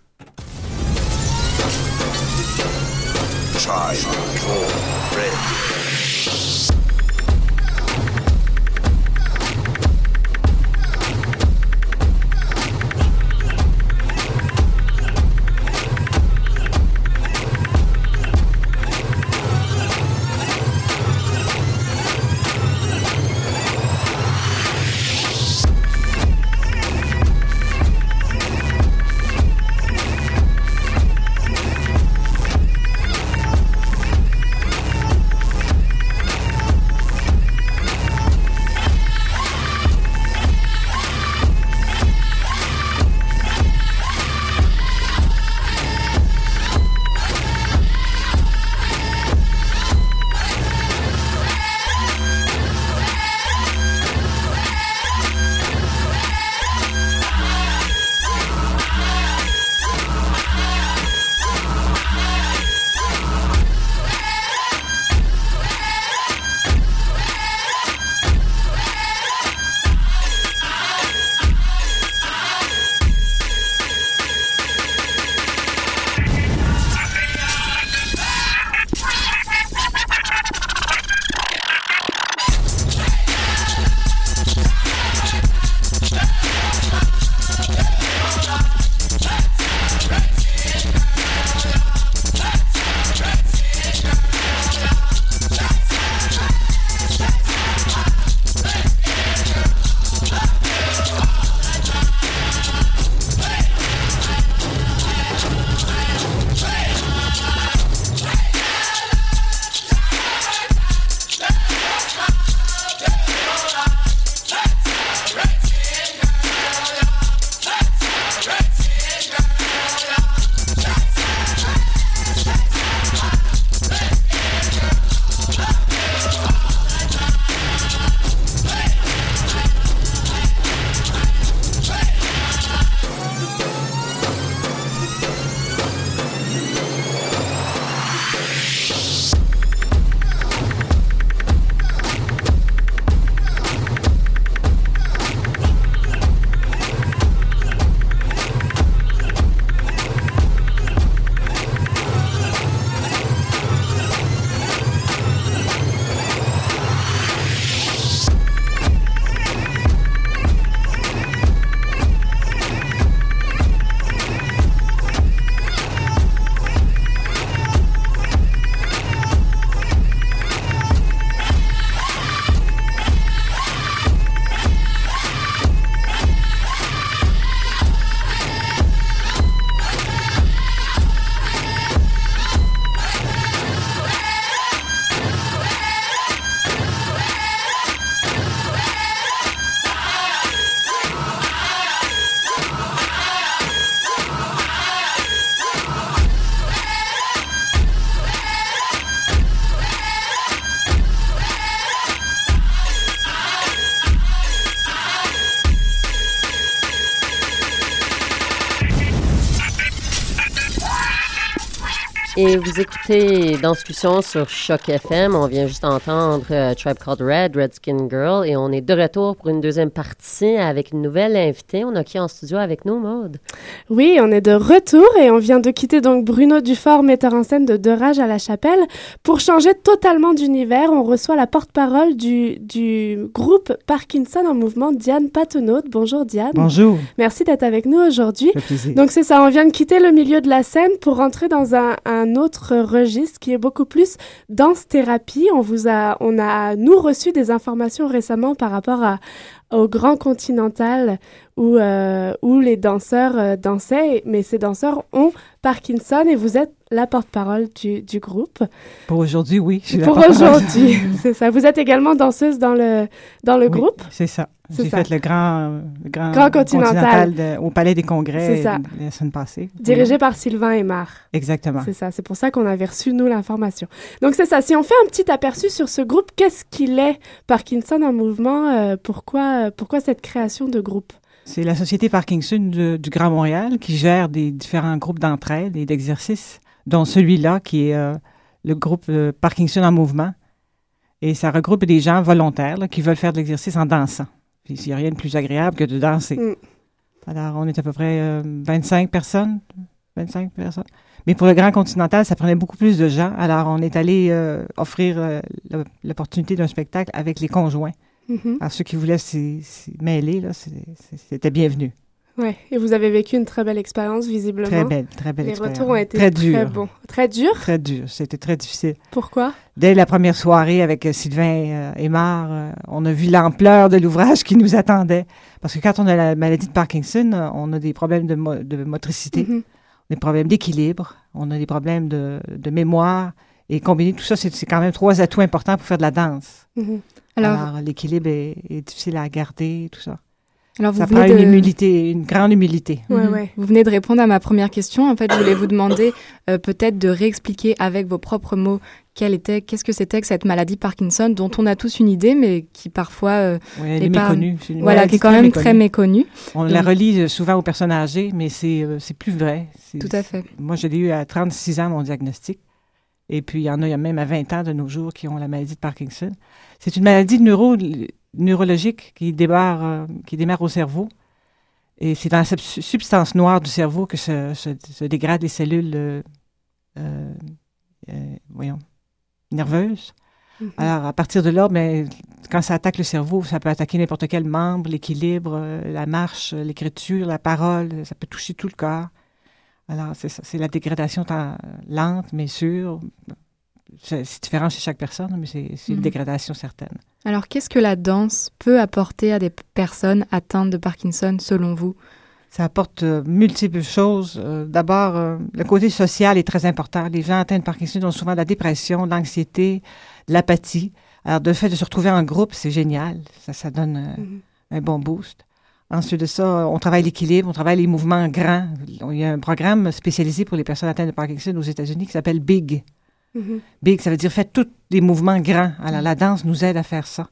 S10: Et vous écoutez dans discussion sur Choc FM. On vient juste d'entendre euh, Tribe Called Red, Redskin Girl. Et on est de retour pour une deuxième partie avec une nouvelle invitée. On a qui en studio avec nous, Maude?
S8: Oui, on est de retour et on vient de quitter donc Bruno Dufort, metteur en scène de De Rage à la Chapelle. Pour changer totalement d'univers, on reçoit la porte-parole du, du groupe Parkinson en mouvement, Diane Patenaude. Bonjour Diane.
S12: Bonjour.
S8: Merci d'être avec nous aujourd'hui. Donc c'est ça, on vient de quitter le milieu de la scène pour rentrer dans un, un autre registre qui est beaucoup plus danse-thérapie. On vous a, on a, nous, reçu des informations récemment par rapport à, au Grand Continental où, euh, où les danseurs euh, dansaient, mais ces danseurs ont Parkinson et vous êtes la porte-parole du, du, groupe.
S12: Pour aujourd'hui, oui.
S8: Pour aujourd'hui, c'est ça. Vous êtes également danseuse dans le, dans le
S12: oui,
S8: groupe?
S12: C'est ça. J'ai fait le grand, le grand,
S8: grand continental,
S12: continental de, au Palais des Congrès
S8: ça.
S12: la semaine passée.
S8: Dirigé oui. par Sylvain Aymar.
S12: Exactement.
S8: C'est ça. C'est pour ça qu'on avait reçu, nous, l'information. Donc, c'est ça. Si on fait un petit aperçu sur ce groupe, qu'est-ce qu'il est, Parkinson en mouvement? Euh, pourquoi, pourquoi cette création de groupe?
S12: C'est la Société Parkinson de, du Grand Montréal qui gère des différents groupes d'entraide et d'exercices, dont celui-là qui est euh, le groupe euh, Parkinson en mouvement. Et ça regroupe des gens volontaires là, qui veulent faire de l'exercice en dansant. Puis il n'y a rien de plus agréable que de danser. Mm. Alors, on est à peu près euh, 25 personnes. 25 personnes. Mais pour le Grand Continental, ça prenait beaucoup plus de gens. Alors, on est allé euh, offrir l'opportunité d'un spectacle avec les conjoints. Mm -hmm. Alors, ceux qui voulaient s'y mêler, c'était bienvenu.
S8: Oui, et vous avez vécu une très belle expérience, visiblement.
S12: Très belle, très belle
S8: Les
S12: expérience.
S8: retours ont été
S12: très,
S8: très
S12: dur.
S8: bons. Très dur?
S12: Très dur. C'était très difficile.
S8: Pourquoi?
S12: Dès la première soirée avec Sylvain euh, Aymar, euh, on a vu l'ampleur de l'ouvrage qui nous attendait. Parce que quand on a la maladie de Parkinson, euh, on a des problèmes de, mo de motricité, mm -hmm. des problèmes d'équilibre, on a des problèmes de, de, mémoire. Et combiner tout ça, c'est quand même trois atouts importants pour faire de la danse.
S8: Mm -hmm.
S12: Alors, Alors l'équilibre est, est, difficile à garder, tout ça.
S7: Alors vous
S12: ça
S7: venez
S12: prend
S7: de...
S12: une humilité, une grande humilité.
S7: Ouais, ouais. Vous venez de répondre à ma première question. En fait, je voulais vous demander euh, peut-être de réexpliquer avec vos propres mots quelle était, qu'est-ce que c'était que cette maladie Parkinson dont on a tous une idée, mais qui parfois euh,
S12: ouais, elle est,
S7: pas...
S12: méconnue. Est
S7: voilà, qui est quand même méconnue. très méconnue.
S12: On Donc... la relie souvent aux personnes âgées, mais c'est euh, c'est plus vrai.
S7: Tout à fait.
S12: Moi, je l'ai eu à 36 ans mon diagnostic. Et puis, il y en a, il y a même à 20 ans de nos jours qui ont la maladie de Parkinson. C'est une maladie neuro, neurologique qui démarre, euh, qui démarre au cerveau. Et c'est dans cette substance noire du cerveau que se, se, se dégradent les cellules, euh, euh, voyons, nerveuses. Mm -hmm. Alors, à partir de là, ben, quand ça attaque le cerveau, ça peut attaquer n'importe quel membre, l'équilibre, la marche, l'écriture, la parole, ça peut toucher tout le corps. Alors, c'est la dégradation lente, mais sûre. C'est différent chez chaque personne, mais c'est une mmh. dégradation certaine.
S7: Alors, qu'est-ce que la danse peut apporter à des personnes atteintes de Parkinson, selon vous?
S12: Ça apporte euh, multiples choses. Euh, D'abord, euh, le côté social est très important. Les gens atteints de Parkinson ont souvent de la dépression, de l'anxiété, de l'apathie. Alors, le fait de se retrouver en groupe, c'est génial. Ça, ça donne mmh. un bon boost. Ensuite de ça, on travaille l'équilibre, on travaille les mouvements grands. Il y a un programme spécialisé pour les personnes atteintes de Parkinson aux États-Unis qui s'appelle BIG. Mm -hmm. Big, ça veut dire faites tous des mouvements grands. Alors, la danse nous aide à faire ça.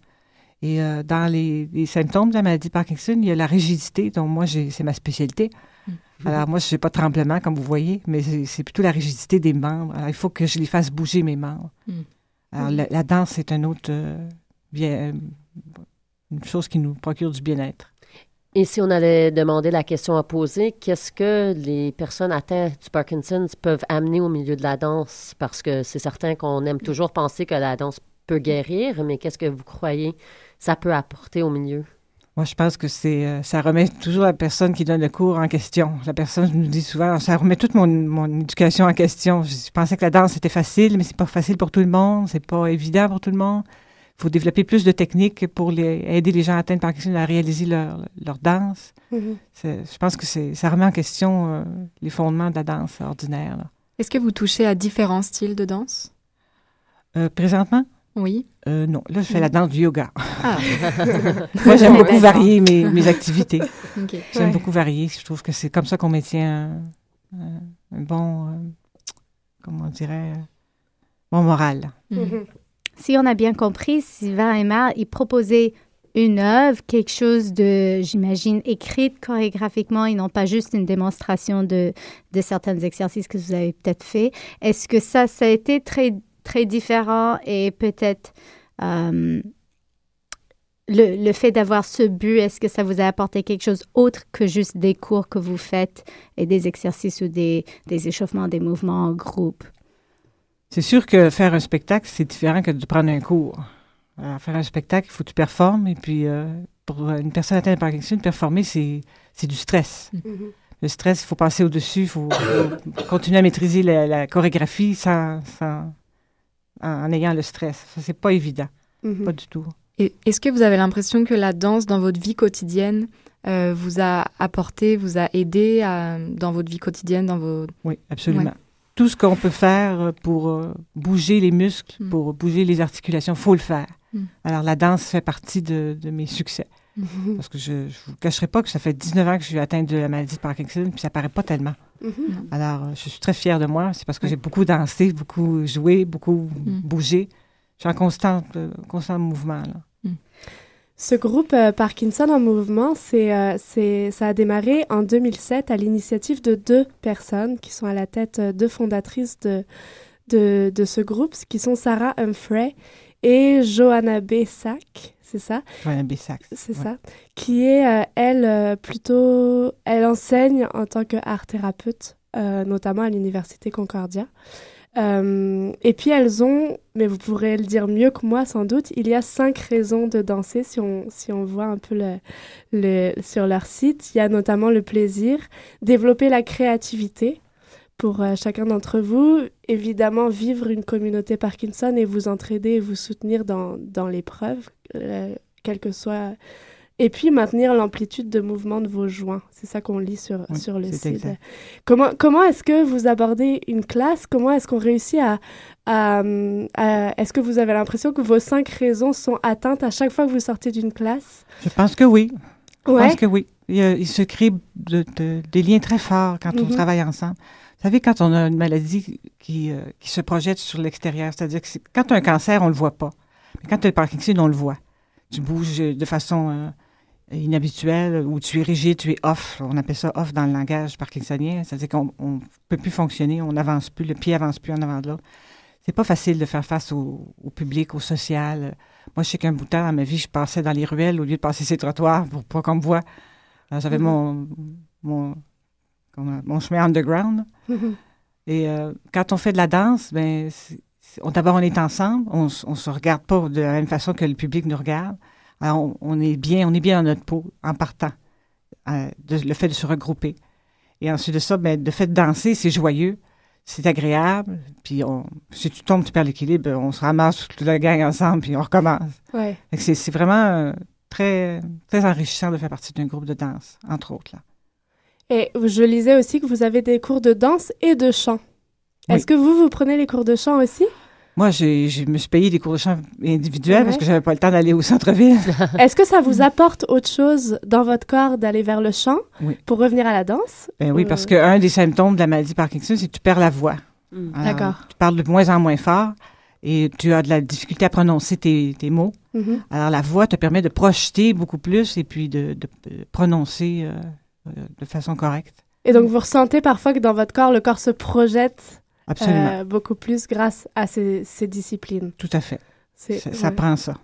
S12: Et euh, dans les, les, symptômes de la maladie de Parkinson, il y a la rigidité, dont moi, c'est ma spécialité. Mm -hmm. Alors, moi, je ne fais pas de tremblement, comme vous voyez, mais c'est plutôt la rigidité des membres. Alors, il faut que je les fasse bouger, mes membres. Mm. Alors, la, la, danse, c'est un autre, euh, bien, une chose qui nous procure du bien-être.
S10: Et si on allait demander la question à poser, qu'est-ce que les personnes atteintes du Parkinson peuvent amener au milieu de la danse? Parce que c'est certain qu'on aime toujours penser que la danse peut guérir, mais qu'est-ce que vous croyez ça peut apporter au milieu?
S12: Moi, je pense que c'est euh, ça remet toujours la personne qui donne le cours en question. La personne nous dit souvent, ça remet toute mon, mon éducation en question. Je pensais que la danse était facile, mais c'est pas facile pour tout le monde, c'est pas évident pour tout le monde. Il faut développer plus de techniques pour les, aider les gens atteints de Parkinson à réaliser leur, leur danse. Mm -hmm. Je pense que ça remet en question euh, les fondements de la danse ordinaire.
S7: Est-ce que vous touchez à différents styles de danse?
S12: Euh, présentement?
S7: Oui.
S12: Euh, non, là, je fais la danse du yoga. Ah. Moi, j'aime beaucoup varier mes, mes activités. Okay. J'aime ouais. beaucoup varier. Je trouve que c'est comme ça qu'on maintient un, un, un bon, comment on dirait, bon moral.
S11: Mm -hmm. Si on a bien compris, Sylvain Aymar, il proposait une œuvre, quelque chose de, j'imagine, écrite chorégraphiquement et non pas juste une démonstration de, de certains exercices que vous avez peut-être fait. Est-ce que ça, ça a été très, très différent et peut-être euh, le, le, fait d'avoir ce but, est-ce que ça vous a apporté quelque chose autre que juste des cours que vous faites et des exercices ou des, des échauffements, des mouvements en groupe?
S12: C'est sûr que faire un spectacle, c'est différent que de prendre un cours. Alors, faire un spectacle, il faut que tu performes. Et puis, euh, pour une personne atteinte par Parkinson, performer, c'est, c'est du stress. Mm-hmm. Le stress, il faut passer au-dessus, il faut, continuer à maîtriser la, chorégraphie sans, sans, en, ayant le stress. Ça, c'est pas évident. Mm-hmm. Pas du tout.
S7: Et est-ce que vous avez l'impression que la danse dans votre vie quotidienne euh, vous a apporté, vous a aidé à, dans votre vie quotidienne, dans vos...
S12: Oui, absolument. Tout ce qu'on peut faire pour euh, bouger les muscles, mm. pour bouger les articulations, faut le faire. Mm. Alors la danse fait partie de, de mes succès. Mm-hmm. Parce que je ne vous cacherai pas que ça fait 19 ans que je suis atteinte de la maladie de Parkinson, puis ça paraît pas tellement. Mm-hmm. Alors, euh, je suis très fière de moi. C'est parce que j'ai beaucoup dansé, beaucoup joué, beaucoup mm. bougé. Je suis en constant, euh, constant mouvement. Là.
S8: Ce groupe euh, Parkinson en mouvement, c'est, c'est, ça a démarré en 2007 à l'initiative de deux personnes qui sont à la tête, deux fondatrices de, de, de ce groupe, qui sont Sarah Humphrey et Johanna Bessac, c'est ça?
S12: Johanna Bessac.
S8: C'est ça. Qui est, euh, elle, euh, plutôt. Elle enseigne en tant qu'art thérapeute, euh, notamment à l'Université Concordia. Et puis elles ont, mais vous pourrez le dire mieux que moi sans doute, il y a cinq raisons de danser si on, si on voit un peu le, sur leur site. Il y a notamment le plaisir, développer la créativité, pour euh, chacun d'entre vous. Évidemment, vivre une communauté Parkinson et vous entraider et vous soutenir dans, dans l'épreuve, euh, quel que soit. Et puis maintenir l'amplitude de mouvement de vos joints. C'est ça qu'on lit sur, sur le site. Comment, comment est-ce que vous abordez une classe? Comment est-ce qu'on réussit à. à, est-ce que vous avez l'impression que vos cinq raisons sont atteintes à chaque fois que vous sortez d'une classe?
S12: Je pense que oui. Je pense que oui. Il, se crée de, des liens très forts quand on mhm. travaille ensemble. Vous savez, quand on a une maladie qui, euh, qui se projette sur l'extérieur, c'est-à-dire que quand tu as un cancer, on ne le voit pas. Mais quand tu as le Parkinson, on le voit. Tu bouges de façon euh, inhabituelle ou tu es rigide, tu es off. On appelle ça off dans le langage parkinsonien. C'est-à-dire qu'on ne peut plus fonctionner, on n'avance plus, le pied avance plus en avant de l'autre. C'est pas facile de faire face au, public, au social. Moi, je sais qu'un bout de temps, dans ma vie, je passais dans les ruelles au lieu de passer ces trottoirs pour pas qu'on me voit. J'avais mm-hmm. mon, mon mon chemin underground. Et euh, quand on fait de la danse, ben, d'abord, on est ensemble, on ne se regarde pas de la même façon que le public nous regarde. Alors, on, est bien, on est bien dans notre peau en partant. Euh, le fait de se regrouper. Et ensuite de ça, ben, le fait de danser, c'est joyeux, c'est agréable. Puis on, si tu tombes, tu perds l'équilibre, on se ramasse toute la gang ensemble, puis on recommence.
S8: Ouais.
S12: C'est vraiment euh, très, très enrichissant de faire partie d'un groupe de danse, entre autres. Là.
S8: Et je lisais aussi que vous avez des cours de danse et de chant. Est-ce que vous, vous prenez les cours de chant aussi?
S12: Moi, je me suis payé des cours de chant individuels parce que j'avais pas le temps d'aller au centre-ville.
S8: Est-ce que ça vous apporte autre chose dans votre corps d'aller vers le chant pour revenir à la danse?
S12: Ben oui, parce qu'un des symptômes de la maladie Parkinson, c'est que tu perds la voix.
S8: Hmm. D'accord.
S12: Tu parles de moins en moins fort et tu as de la difficulté à prononcer tes, mots. Mm-hmm. Alors, la voix te permet de projeter beaucoup plus et puis de, prononcer euh, euh, de façon correcte.
S8: Et donc, vous ressentez parfois que dans votre corps, le corps se projette euh, beaucoup plus grâce à ces, disciplines.
S12: Tout à fait. Ça, prend ça.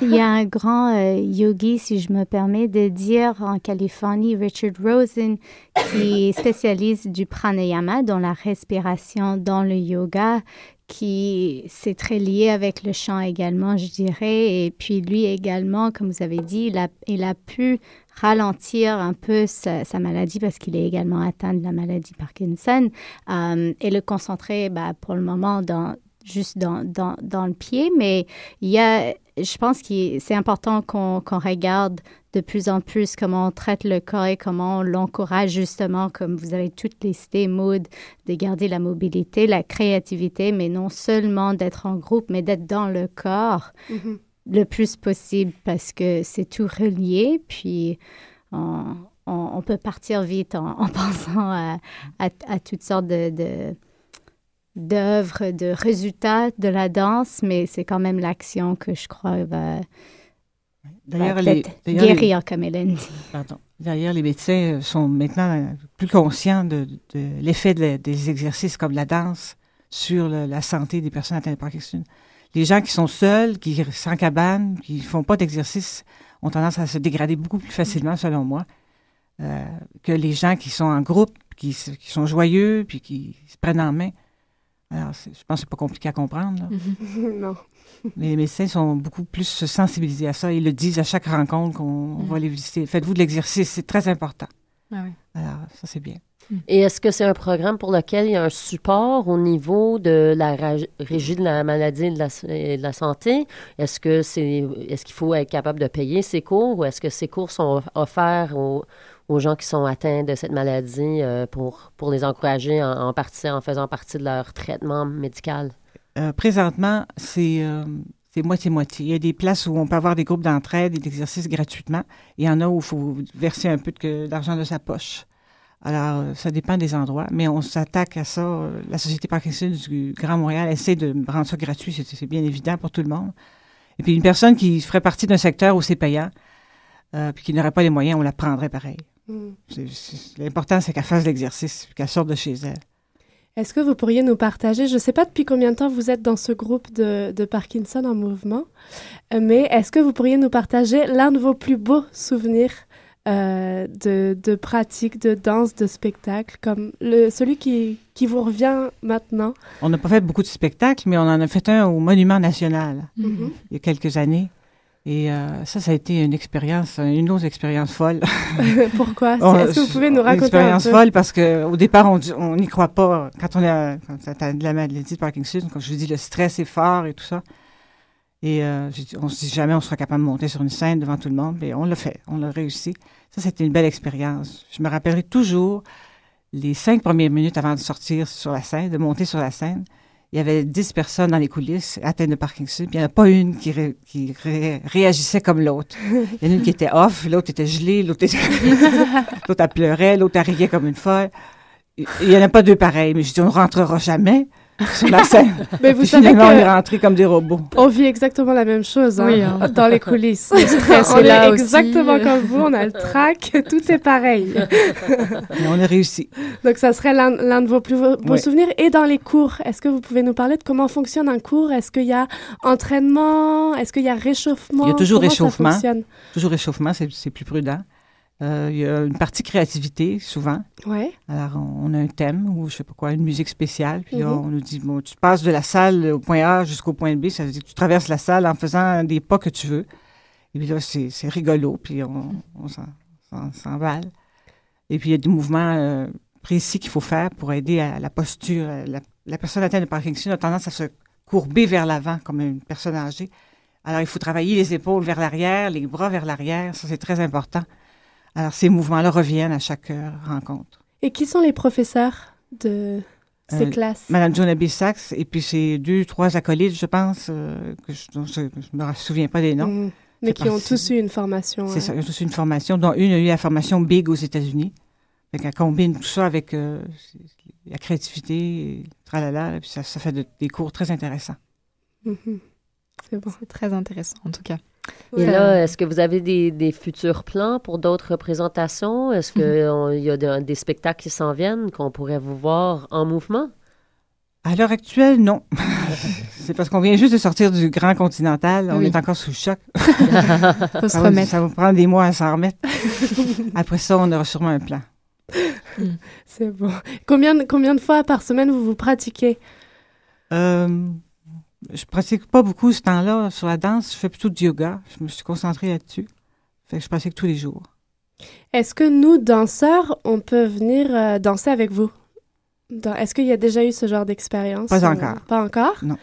S11: Il y a un grand euh, yogi, si je me permets de dire, en Californie, Richard Rosen, qui spécialise du pranayama, dans la respiration dans le yoga, qui c'est très lié avec le chant également, je dirais. Et puis lui également, comme vous avez dit, il a, il a pu ralentir un peu sa, maladie parce qu'il est également atteint de la maladie Parkinson euh, et le concentrer bah, pour le moment juste dans, le pied. Mais il y a, je pense que c'est important qu'on regarde de plus en plus comment on traite le corps et comment on l'encourage justement, comme vous avez toutes listé, Maud, de garder la mobilité, la créativité, mais non seulement d'être en groupe, mais d'être dans le corps. Mm-hmm le plus possible parce que c'est tout relié. Puis on, on, peut partir vite en, pensant à, à, toutes sortes de, d'œuvres, de résultats de la danse, mais c'est quand même l'action que je crois va, les, guérir, comme Hélène dit.
S12: Pardon. D'ailleurs, les médecins sont maintenant plus conscients de, l'effet des exercices comme la danse sur la santé des personnes atteintes de Parkinson. Les gens qui sont seuls, qui sans cabane, qui ne font pas d'exercice, ont tendance à se dégrader beaucoup plus facilement, selon moi, euh, que les gens qui sont en groupe, qui, qui, sont joyeux, puis qui se prennent en main. Alors, je pense que c'est pas compliqué à comprendre.
S8: non.
S12: Les médecins sont beaucoup plus sensibilisés à ça. Ils le disent à chaque rencontre qu'on va les visiter. Faites-vous de l'exercice, c'est très important.
S7: Ah oui.
S12: Alors, ça, c'est bien.
S10: Et est-ce que c'est un programme pour lequel il y a un support au niveau de la régie de la maladie et de la, santé? Est-ce que c'est est-ce qu'il faut être capable de payer ces cours ou est-ce que ces cours sont offerts aux, gens qui sont atteints de cette maladie euh, pour, pour les encourager en, faisant partie de leur traitement médical?
S12: Euh, présentement, c'est euh, c'est moitié-moitié. Il y a des places où on peut avoir des groupes d'entraide et d'exercices gratuitement. Il y en a où il faut verser un peu d'argent de, sa poche. Alors, euh, ça dépend des endroits, mais on s'attaque à ça. La Société Parkinson du Grand Montréal essaie de rendre ça gratuit, c'est bien évident pour tout le monde. Et puis, une personne qui ferait partie d'un secteur où c'est payant, puis qui n'aurait pas les moyens, on la prendrait pareil. Mm. L'important, c'est qu'elle fasse l'exercice, qu'elle sorte de chez elle.
S8: Est-ce que vous pourriez nous partager, je ne sais pas depuis combien de temps vous êtes dans ce groupe de, Parkinson en mouvement, euh, mais est-ce que vous pourriez nous partager l'un de vos plus beaux souvenirs euh, de, de pratique, de danse, de spectacle, comme le, celui qui, qui vous revient maintenant?
S12: On n'a pas fait beaucoup de spectacles, mais on en a fait un au Monument National mm-hmm. il y a quelques années. Et euh, ça, ça a été une expérience, une autre expérience folle.
S8: Pourquoi? Est-ce que vous pouvez nous raconter Une
S12: expérience folle parce qu'au départ, on n'y croit pas. Quand on a, quand de la maladie de Parkinson, comme je dis, le stress est fort et tout ça. Et euh, on se dit jamais on sera capable de monter sur une scène devant tout le monde, mais on l'a fait, on l'a réussi. Ça, c'était une belle expérience. Je me rappellerai toujours les cinq premières minutes avant de sortir sur la scène, de monter sur la scène il y avait dix personnes dans les coulisses atteintes de Parkinson, puis il n'y en a pas une qui, qui réagissait comme l'autre. Il y en a une qui était off, l'autre était gelée, l'autre était... l'autre pleurait, l'autre a riait comme une folle. Il n'y en a pas deux pareils, mais je dis, on ne rentrera jamais sur la scène. Mais vous savez finalement, on est rentrés comme des robots.
S8: On vit exactement la même chose hein, hein. dans les coulisses.
S7: Le stress on est, là
S8: exactement comme vous, on a le trac, tout est pareil.
S12: Mais on a réussi.
S8: Donc ça serait l'un de vos plus beaux souvenirs. Et dans les cours, est-ce que vous pouvez nous parler de comment fonctionne un cours? Est-ce qu'il y a entraînement? Est-ce qu'il y a réchauffement?
S12: Il y a toujours réchauffement. Toujours réchauffement, c'est plus prudent. Euh, il y a une partie créativité, souvent. Alors, on, a un thème ou je sais pas quoi, une musique spéciale. Puis mhm. on nous dit, bon, tu passes de la salle au point A jusqu'au point B. Ça veut dire que tu traverses la salle en faisant des pas que tu veux. Et puis là, c'est rigolo. Puis on, on s'emballe. Et puis, il y a des mouvements euh, précis qu'il faut faire pour aider à la posture. La, la personne atteinte de Parkinson a tendance à se courber vers l'avant comme une personne âgée. Alors, il faut travailler les épaules vers l'arrière, les bras vers l'arrière. Ça, c'est très important. Alors, ces mouvements-là reviennent à chaque euh, rencontre.
S8: Et qui sont les professeurs de ces euh, classes?
S12: Madame Jonah Sachs et puis ses deux, trois acolytes, je pense, euh, que je ne me souviens pas des noms. Mm.
S8: Mais qui ont tous eu une formation.
S12: C'est ça, ils ont tous eu une formation, dont une a eu la formation Big aux États-Unis. Elle combine tout ça avec la créativité, tralala, et puis ça, ça fait des cours très intéressants.
S7: Mm-hmm. C'est bon. C'est très intéressant, en tout cas.
S10: Et là, est-ce que vous avez des, futurs plans pour d'autres représentations? Est-ce qu'il y a des spectacles qui s'en viennent, qu'on pourrait vous voir en mouvement?
S12: À l'heure actuelle, non. c'est parce qu'on vient juste de sortir du Grand Continental. On est encore sous le choc.
S7: Faut se remettre.
S12: Ça va prendre des mois à s'en remettre. Après ça, on aura sûrement un plan.
S8: c'est bon. Combien, combien de fois par semaine vous vous pratiquez?
S12: Euh, je pratique pas beaucoup ce temps-là sur la danse. Je fais plutôt du yoga. Je me suis concentrée là-dessus. Fait que je pratique tous les jours.
S8: Est-ce que nous, danseurs, on peut venir euh, danser avec vous? Est-ce qu'il y a déjà eu ce genre d'expérience?
S12: Pas encore.
S8: Pas encore?
S12: Non.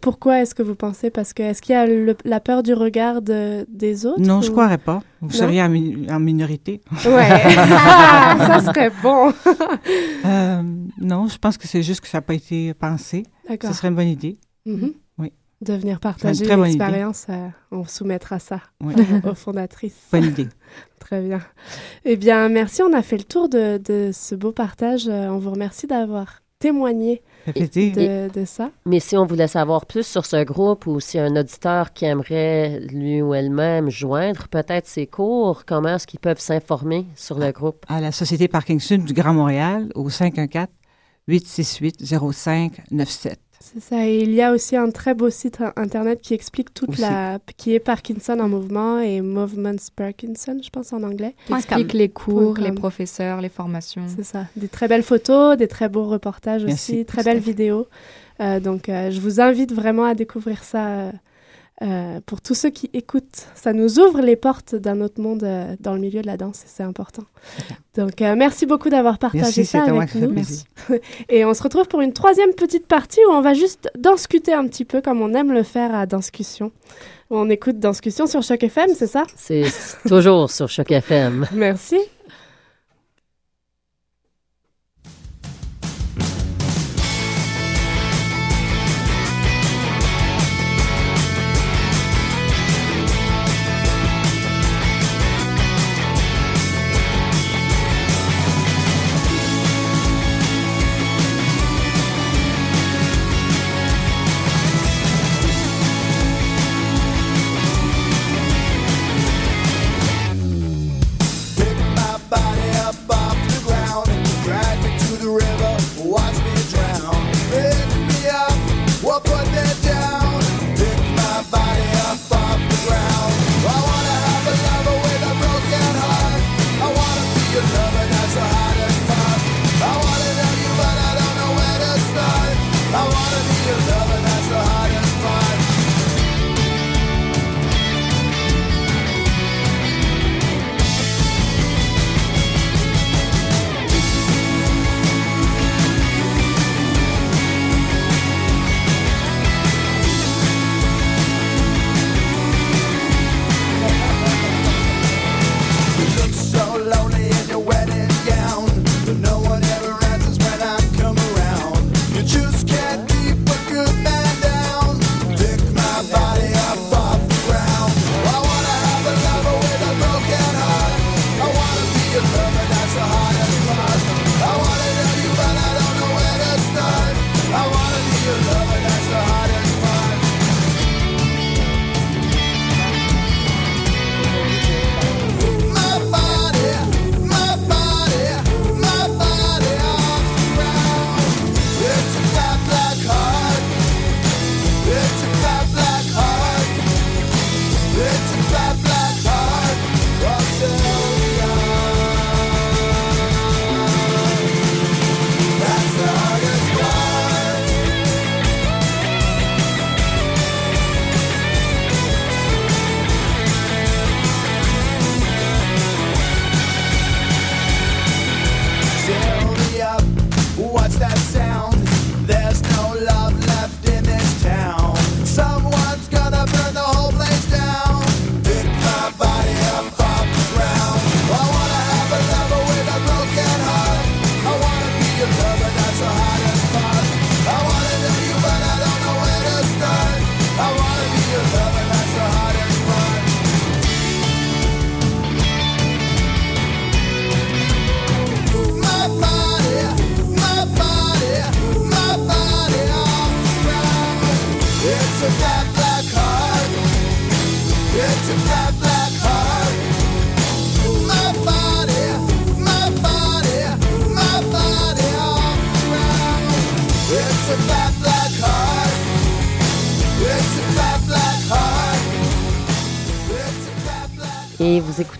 S8: pourquoi est-ce que vous pensez? Parce que est-ce qu'il y a la peur du regard des autres?
S12: Non, je je croirais pas. Vous seriez en, minorité.
S8: Ouais. ça serait bon.
S12: Euh, non, je pense que c'est juste que ça n'a pas été pensé. D'accord. Ce serait une bonne idée.
S8: Mhm.
S12: Oui.
S8: De venir partager l'expérience, euh, on soumettra ça aux fondatrices.
S12: Bonne idée.
S8: Très bien. Eh bien, merci. On a fait le tour de, ce beau partage. Euh, on vous remercie d'avoir
S13: témoigner de, de, ça.
S10: Mais si on voulait savoir plus sur ce groupe ou si un auditeur qui aimerait lui ou elle-même joindre peut-être ses cours, comment est-ce qu'ils peuvent s'informer sur le groupe?
S12: À la Société Parkinson du Grand Montréal au 514 868 0597.
S13: C'est ça. Et il y a aussi un très beau site internet qui explique toute la. qui est Parkinson en mouvement et Movements Parkinson, je pense en anglais.
S7: Qui explique les cours, les professeurs, les formations.
S13: C'est ça. Des très belles photos, des très beaux reportages aussi, très belles vidéos. Euh, donc, euh, je vous invite vraiment à découvrir ça. Euh, pour tous ceux qui écoutent. Ça nous ouvre les portes d'un autre monde euh, dans le milieu de la danse et c'est important. Donc, euh, merci beaucoup d'avoir partagé ça avec nous. et on se retrouve pour une troisième petite partie où on va juste discuter un petit peu comme on aime le faire à Danscussion. On écoute Danscussion sur Choc FM, c'est ça?
S10: C'est toujours sur Choc FM.
S13: Merci.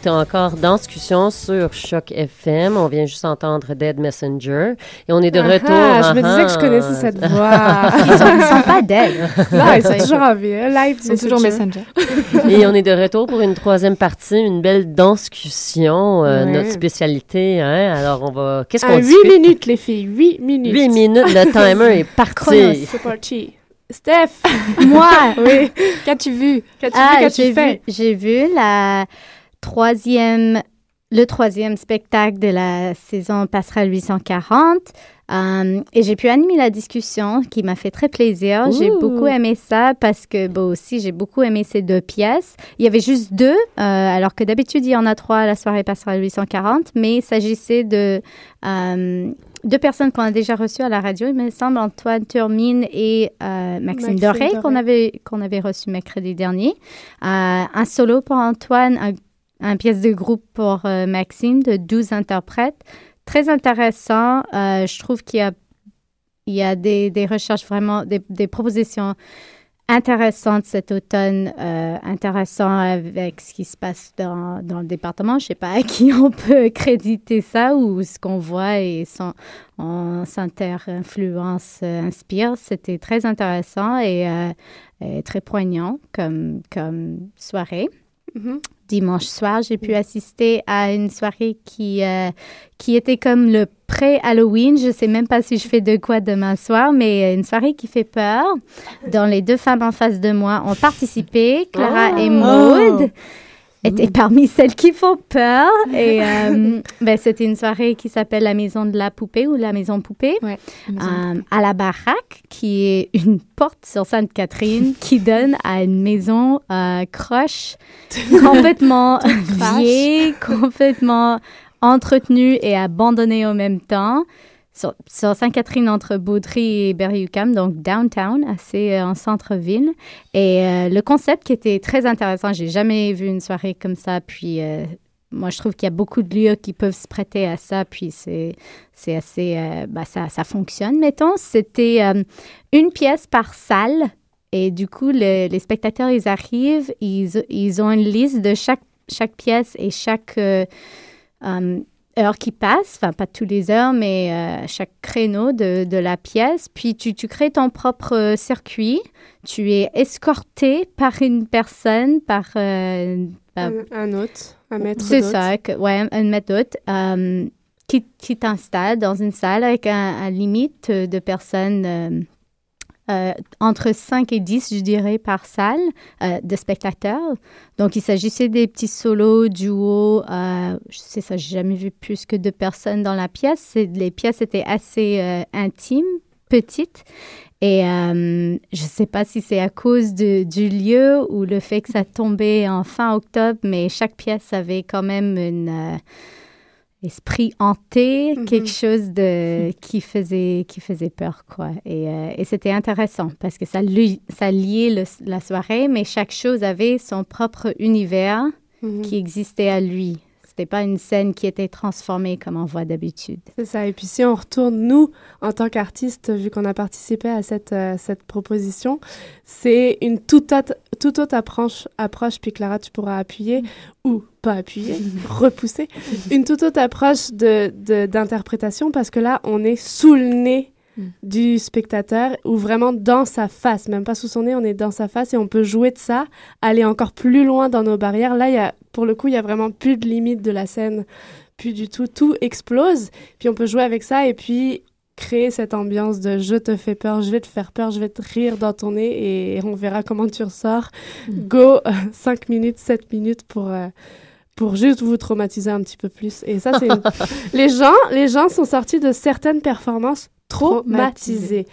S10: Encore dans discussion sur Choc FM. On vient juste entendre Dead Messenger. Et on est de retour.
S13: je me disais que je connaissais cette voix.
S11: ils, sont, sont pas dead.
S13: Non, ils sont toujours en vie. Hein. Live,
S7: c'est toujours Messenger.
S10: Et on est de retour pour une troisième partie, une belle discussion, euh, notre spécialité. Hein? Alors, on va. Qu'est-ce qu'on dit?
S13: 8 minutes, les filles. 8 minutes.
S10: 8 minutes. Le timer est parti.
S13: C'est parti. Steph,
S11: moi,
S13: oui. Qu'as-tu vu? Qu'as-tu
S11: ah,
S13: vu Qu'as-tu fait?
S11: J'ai vu la troisième, le troisième spectacle de la saison Passerelle 840. Um, et j'ai pu animer la discussion qui m'a fait très plaisir. J'ai beaucoup aimé ça parce que, bon, aussi, j'ai beaucoup aimé ces deux pièces. Il y avait juste deux, euh, alors que d'habitude, il y en a trois à la soirée Passerelle 840, mais il s'agissait de, um, deux personnes qu'on a déjà reçues à la radio, il me semble, Antoine Turmine et euh, Maxime,
S8: Maxime
S11: Doré,
S8: Doré.
S11: qu'on avait, qu'on avait reçu mercredi dernier. Euh, un solo pour Antoine, un, un pièce de groupe pour euh, Maxime de 12 interprètes. Très intéressant. Euh, je trouve qu'il y a, il y a des, des recherches vraiment, des, des propositions intéressantes cet automne, euh, intéressant avec ce qui se passe dans, dans le département. Je ne sais pas à qui on peut créditer ça ou ce qu'on voit et son, on s'inter-influence, euh, inspire. C'était très intéressant et, euh, et très poignant comme, comme soirée.
S8: Mhm.
S11: Dimanche soir, j'ai pu assister à une soirée qui, euh, qui était comme le pré-Halloween. Je sais même pas si je fais de quoi demain soir, mais une soirée qui fait peur, dont les deux femmes en face de moi ont participé, Clara et Maude. Étaient parmi celles qui font peur. Et euh, ben, c'était une soirée qui s'appelle la Maison de la Poupée ou la Maison Poupée euh, à la Baraque, qui est une porte sur Sainte-Catherine qui donne à une maison euh, croche, complètement vieille, complètement entretenue et abandonnée au même temps. Sur, Sainte-Catherine entre Baudry et Berry-UQAM, donc downtown, assez euh, en centre-ville. Et euh, le concept qui était très intéressant, j'ai jamais vu une soirée comme ça, puis euh, moi, je trouve qu'il y a beaucoup de lieux qui peuvent se prêter à ça, puis c'est, c'est assez... bah, ça, ça fonctionne, mettons. C'était une pièce par salle, et du coup, le- les spectateurs, ils arrivent, ils, ils ont une liste de chaque, chaque pièce et chaque euh, heure qui passe, enfin pas toutes les heures, mais euh, chaque créneau de, de la pièce. Puis tu, tu crées ton propre euh, circuit. Tu es escorté par une personne, par... euh, par-
S8: Un, un hôte, un maître
S11: c'est ça, que, ouais, un maître d'hôte euh, qui, qui t'installe dans une salle avec un, un limite de personnes euh, entre 5 et 10, je dirais, par salle euh, de spectateurs. Donc, il s'agissait des petits solos, duos. Euh, je sais ça, j'ai jamais vu plus que deux personnes dans la pièce. Les pièces étaient assez euh, intimes, petites. Et je ne sais pas si c'est à cause du lieu ou le fait que ça tombait en fin octobre, mais chaque pièce avait quand même un esprit hanté, quelque chose de, qui, faisait, qui faisait peur. quoi. Et, euh, et c'était intéressant parce que ça, li- ça liait le- la soirée, mais chaque chose avait son propre univers
S8: Mhm.
S11: qui existait à lui. C'était pas une scène qui était transformée comme on voit d'habitude.
S8: C'est ça. Et puis si on retourne, nous, en tant qu'artistes, vu qu'on a participé à cette, euh, cette proposition, c'est une toute autre, toute autre approche, approche, puis Clara, tu pourras appuyer, ou pas appuyer, repousser, une toute autre approche de, de- d'interprétation, parce que là, on est sous le nez du spectateur ou vraiment dans sa face, même pas sous son nez, on est dans sa face et on peut jouer de ça, aller encore plus loin dans nos barrières. Là, y a, pour le coup, il y a vraiment plus de limite de la scène, plus du tout. Tout explose, puis on peut jouer avec ça et puis créer cette ambiance de je te fais peur, je vais te faire peur, je vais te rire dans ton nez et on verra comment tu ressors. Go, 5 minutes, 7 minutes pour... euh, pour juste vous traumatiser un petit peu plus. Et ça, c'est... une- les, gens, les gens sont sortis de certaines performances traumatisés.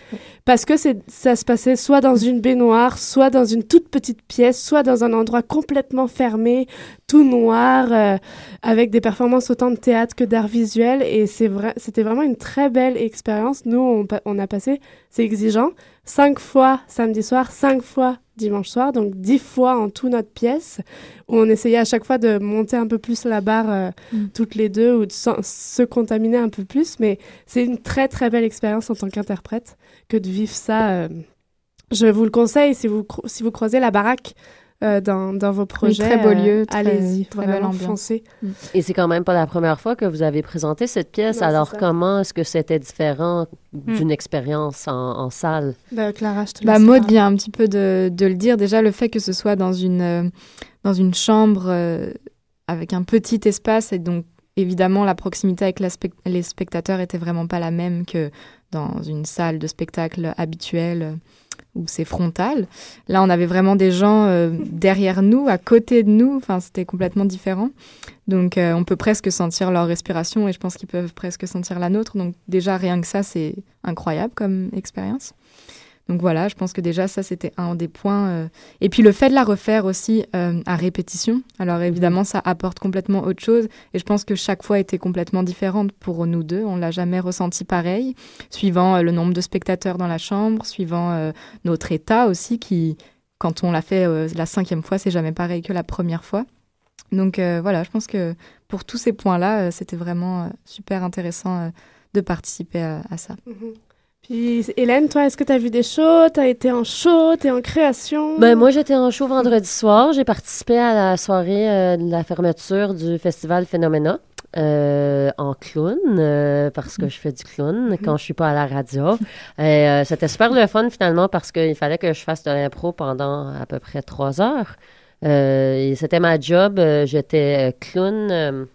S8: Parce que ça se passait soit dans une baignoire, soit dans une toute petite pièce, soit dans un endroit complètement fermé, tout noir, euh, avec des performances autant de théâtre que d'art visuel. Et c'est vrai, c'était vraiment une très belle expérience. Nous, on, a passé, c'est exigeant, cinq fois samedi soir, cinq fois dimanche soir, donc dix fois en tout notre pièce, où on essayait à chaque fois de monter un peu plus la barre euh, toutes les deux ou de se contaminer un peu plus. Mais c'est une très très belle expérience en tant qu'interprète que de vivre ça. euh, je vous le conseille si vous, cro- si vous croisez la baraque euh, dans, dans vos projets.
S7: très beau
S8: euh,
S7: lieu, très-
S8: Allez-y,
S7: très belle
S8: vraiment,
S7: ambiance.
S8: foncez.
S10: Et c'est quand même pas la première fois que vous avez présenté cette pièce.
S8: Non,
S10: Alors, comment est-ce que c'était différent d'une expérience en, en salle?
S8: Bah, Clara, je te
S7: Bah, Maud vient un petit peu de, de le dire. Déjà, le fait que ce soit dans une, euh, dans une chambre euh, avec un petit espace et donc évidemment la proximité avec les spectateurs était vraiment pas la même que dans une salle de spectacle habituelle euh, où c'est frontal. Là, on avait vraiment des gens euh, derrière nous, à côté de nous. Enfin, c'était complètement différent. Donc, euh, on peut presque sentir leur respiration et je pense qu'ils peuvent presque sentir la nôtre. Donc, déjà, rien que ça, c'est incroyable comme expérience. Donc voilà, je pense que déjà ça c'était un des points. euh. Et puis le fait de la refaire aussi euh, à répétition. Alors évidemment ça apporte complètement autre chose. Et je pense que chaque fois était complètement différente pour nous deux. On l'a jamais ressenti pareil, suivant euh, le nombre de spectateurs dans la chambre, suivant notre état aussi qui, quand on l'a fait la cinquième fois, c'est jamais pareil que la première fois. Donc voilà, je pense que pour tous ces points-là, c'était vraiment super intéressant de participer à, à ça.
S8: Puis Hélène, toi, est-ce que tu as vu des shows? Tu as été en show? Tu es en création?
S10: Ben, moi, j'étais en show vendredi soir. J'ai participé à la soirée euh, de la fermeture du festival Phénoména. euh, en clown euh, parce que je fais du clown quand je suis pas à la radio. Et, euh, c'était super le fun finalement parce qu'il fallait que je fasse de l'impro pendant à peu près trois heures. Euh, et c'était ma job. J'étais clown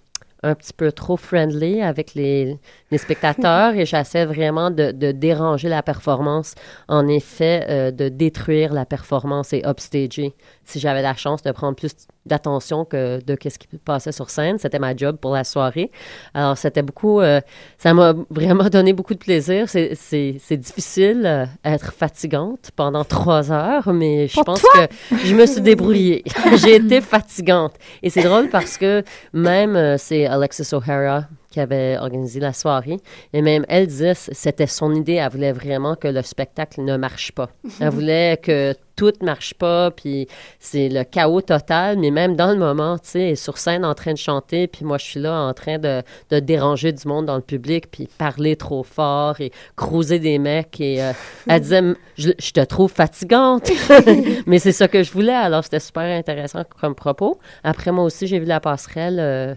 S10: un petit peu trop friendly avec les, spectateurs et j'essaie vraiment de, de déranger la performance. En effet, euh, de détruire la performance et upstager. Si j'avais la chance de prendre plus d'attention que de ce qui passait sur scène, c'était ma job pour la soirée. Alors, c'était beaucoup... euh, ça m'a vraiment donné beaucoup de plaisir. C'est- difficile, euh, être fatigante pendant trois heures, mais je
S14: Pour
S10: pense
S14: toi?
S10: que je me suis débrouillée. J'ai été fatigante. Et c'est drôle parce que même, euh, c'est Alexis O'Hara qui avait organisé la soirée. Et même elle disait, c'était son idée. Elle voulait vraiment que le spectacle ne marche pas. Elle voulait que tout ne marche pas, puis c'est le chaos total. Mais même dans le moment, tu sais, sur scène en train de chanter, puis moi, je suis là en train de, de déranger du monde dans le public, puis parler trop fort et cruiser des mecs. Et euh, elle disait, je, je te trouve fatigante. mais c'est ça que je voulais. Alors, c'était super intéressant comme propos. Après, moi aussi, j'ai vu la passerelle euh,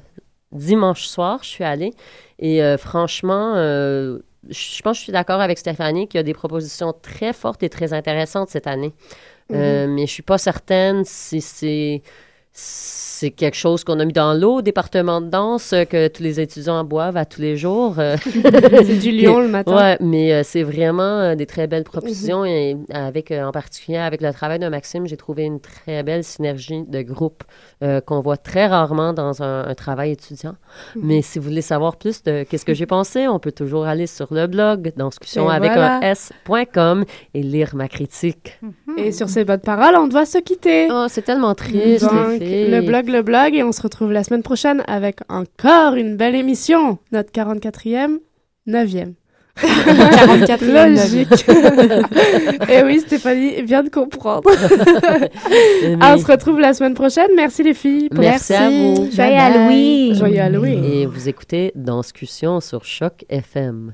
S10: dimanche soir. Je suis allée. Et euh, franchement, euh, je pense que je suis d'accord avec Stéphanie qu'il y a des propositions très fortes et très intéressantes cette année. Euh, mais je suis pas certaine si c'est c'est quelque chose qu'on a mis dans l'eau, au département de danse, euh, que tous les étudiants boivent à tous les jours. euh.
S8: C'est du lion le matin.
S10: Ouais, mais euh, c'est vraiment des très belles propositions et avec, en particulier avec le travail de Maxime, j'ai trouvé une très belle synergie de groupe euh, qu'on voit très rarement dans un, un travail étudiant.
S8: Mhm.
S10: Mais si vous voulez savoir plus de qu'est-ce que j'ai pensé, on peut toujours aller sur le blog discussion
S8: Et
S10: avec
S8: voilà.
S10: un s.com et lire ma critique.
S8: Et sur ces bonnes paroles, on doit se quitter.
S10: Oh, c'est tellement triste,
S8: Donc, le blog, le blog, et on se retrouve la semaine prochaine avec encore une belle émission. Notre 44e, 9e.
S7: 44e,
S8: Logique. Et oui, Stéphanie vient de comprendre.
S10: Mais-
S8: Ah, on se retrouve la semaine prochaine. Merci les filles. pour-
S10: Merci, à vous.
S8: Joyeux Halloween. Joyeux Halloween.
S10: Et vous écoutez Danscussion sur Choc FM.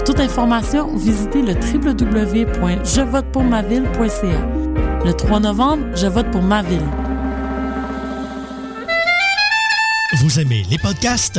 S15: Pour toute information, visitez le www.jevotepourmaville.ca. Le 3 novembre, je vote pour ma ville.
S16: Vous aimez les podcasts?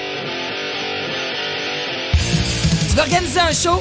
S17: Tu organiser un show,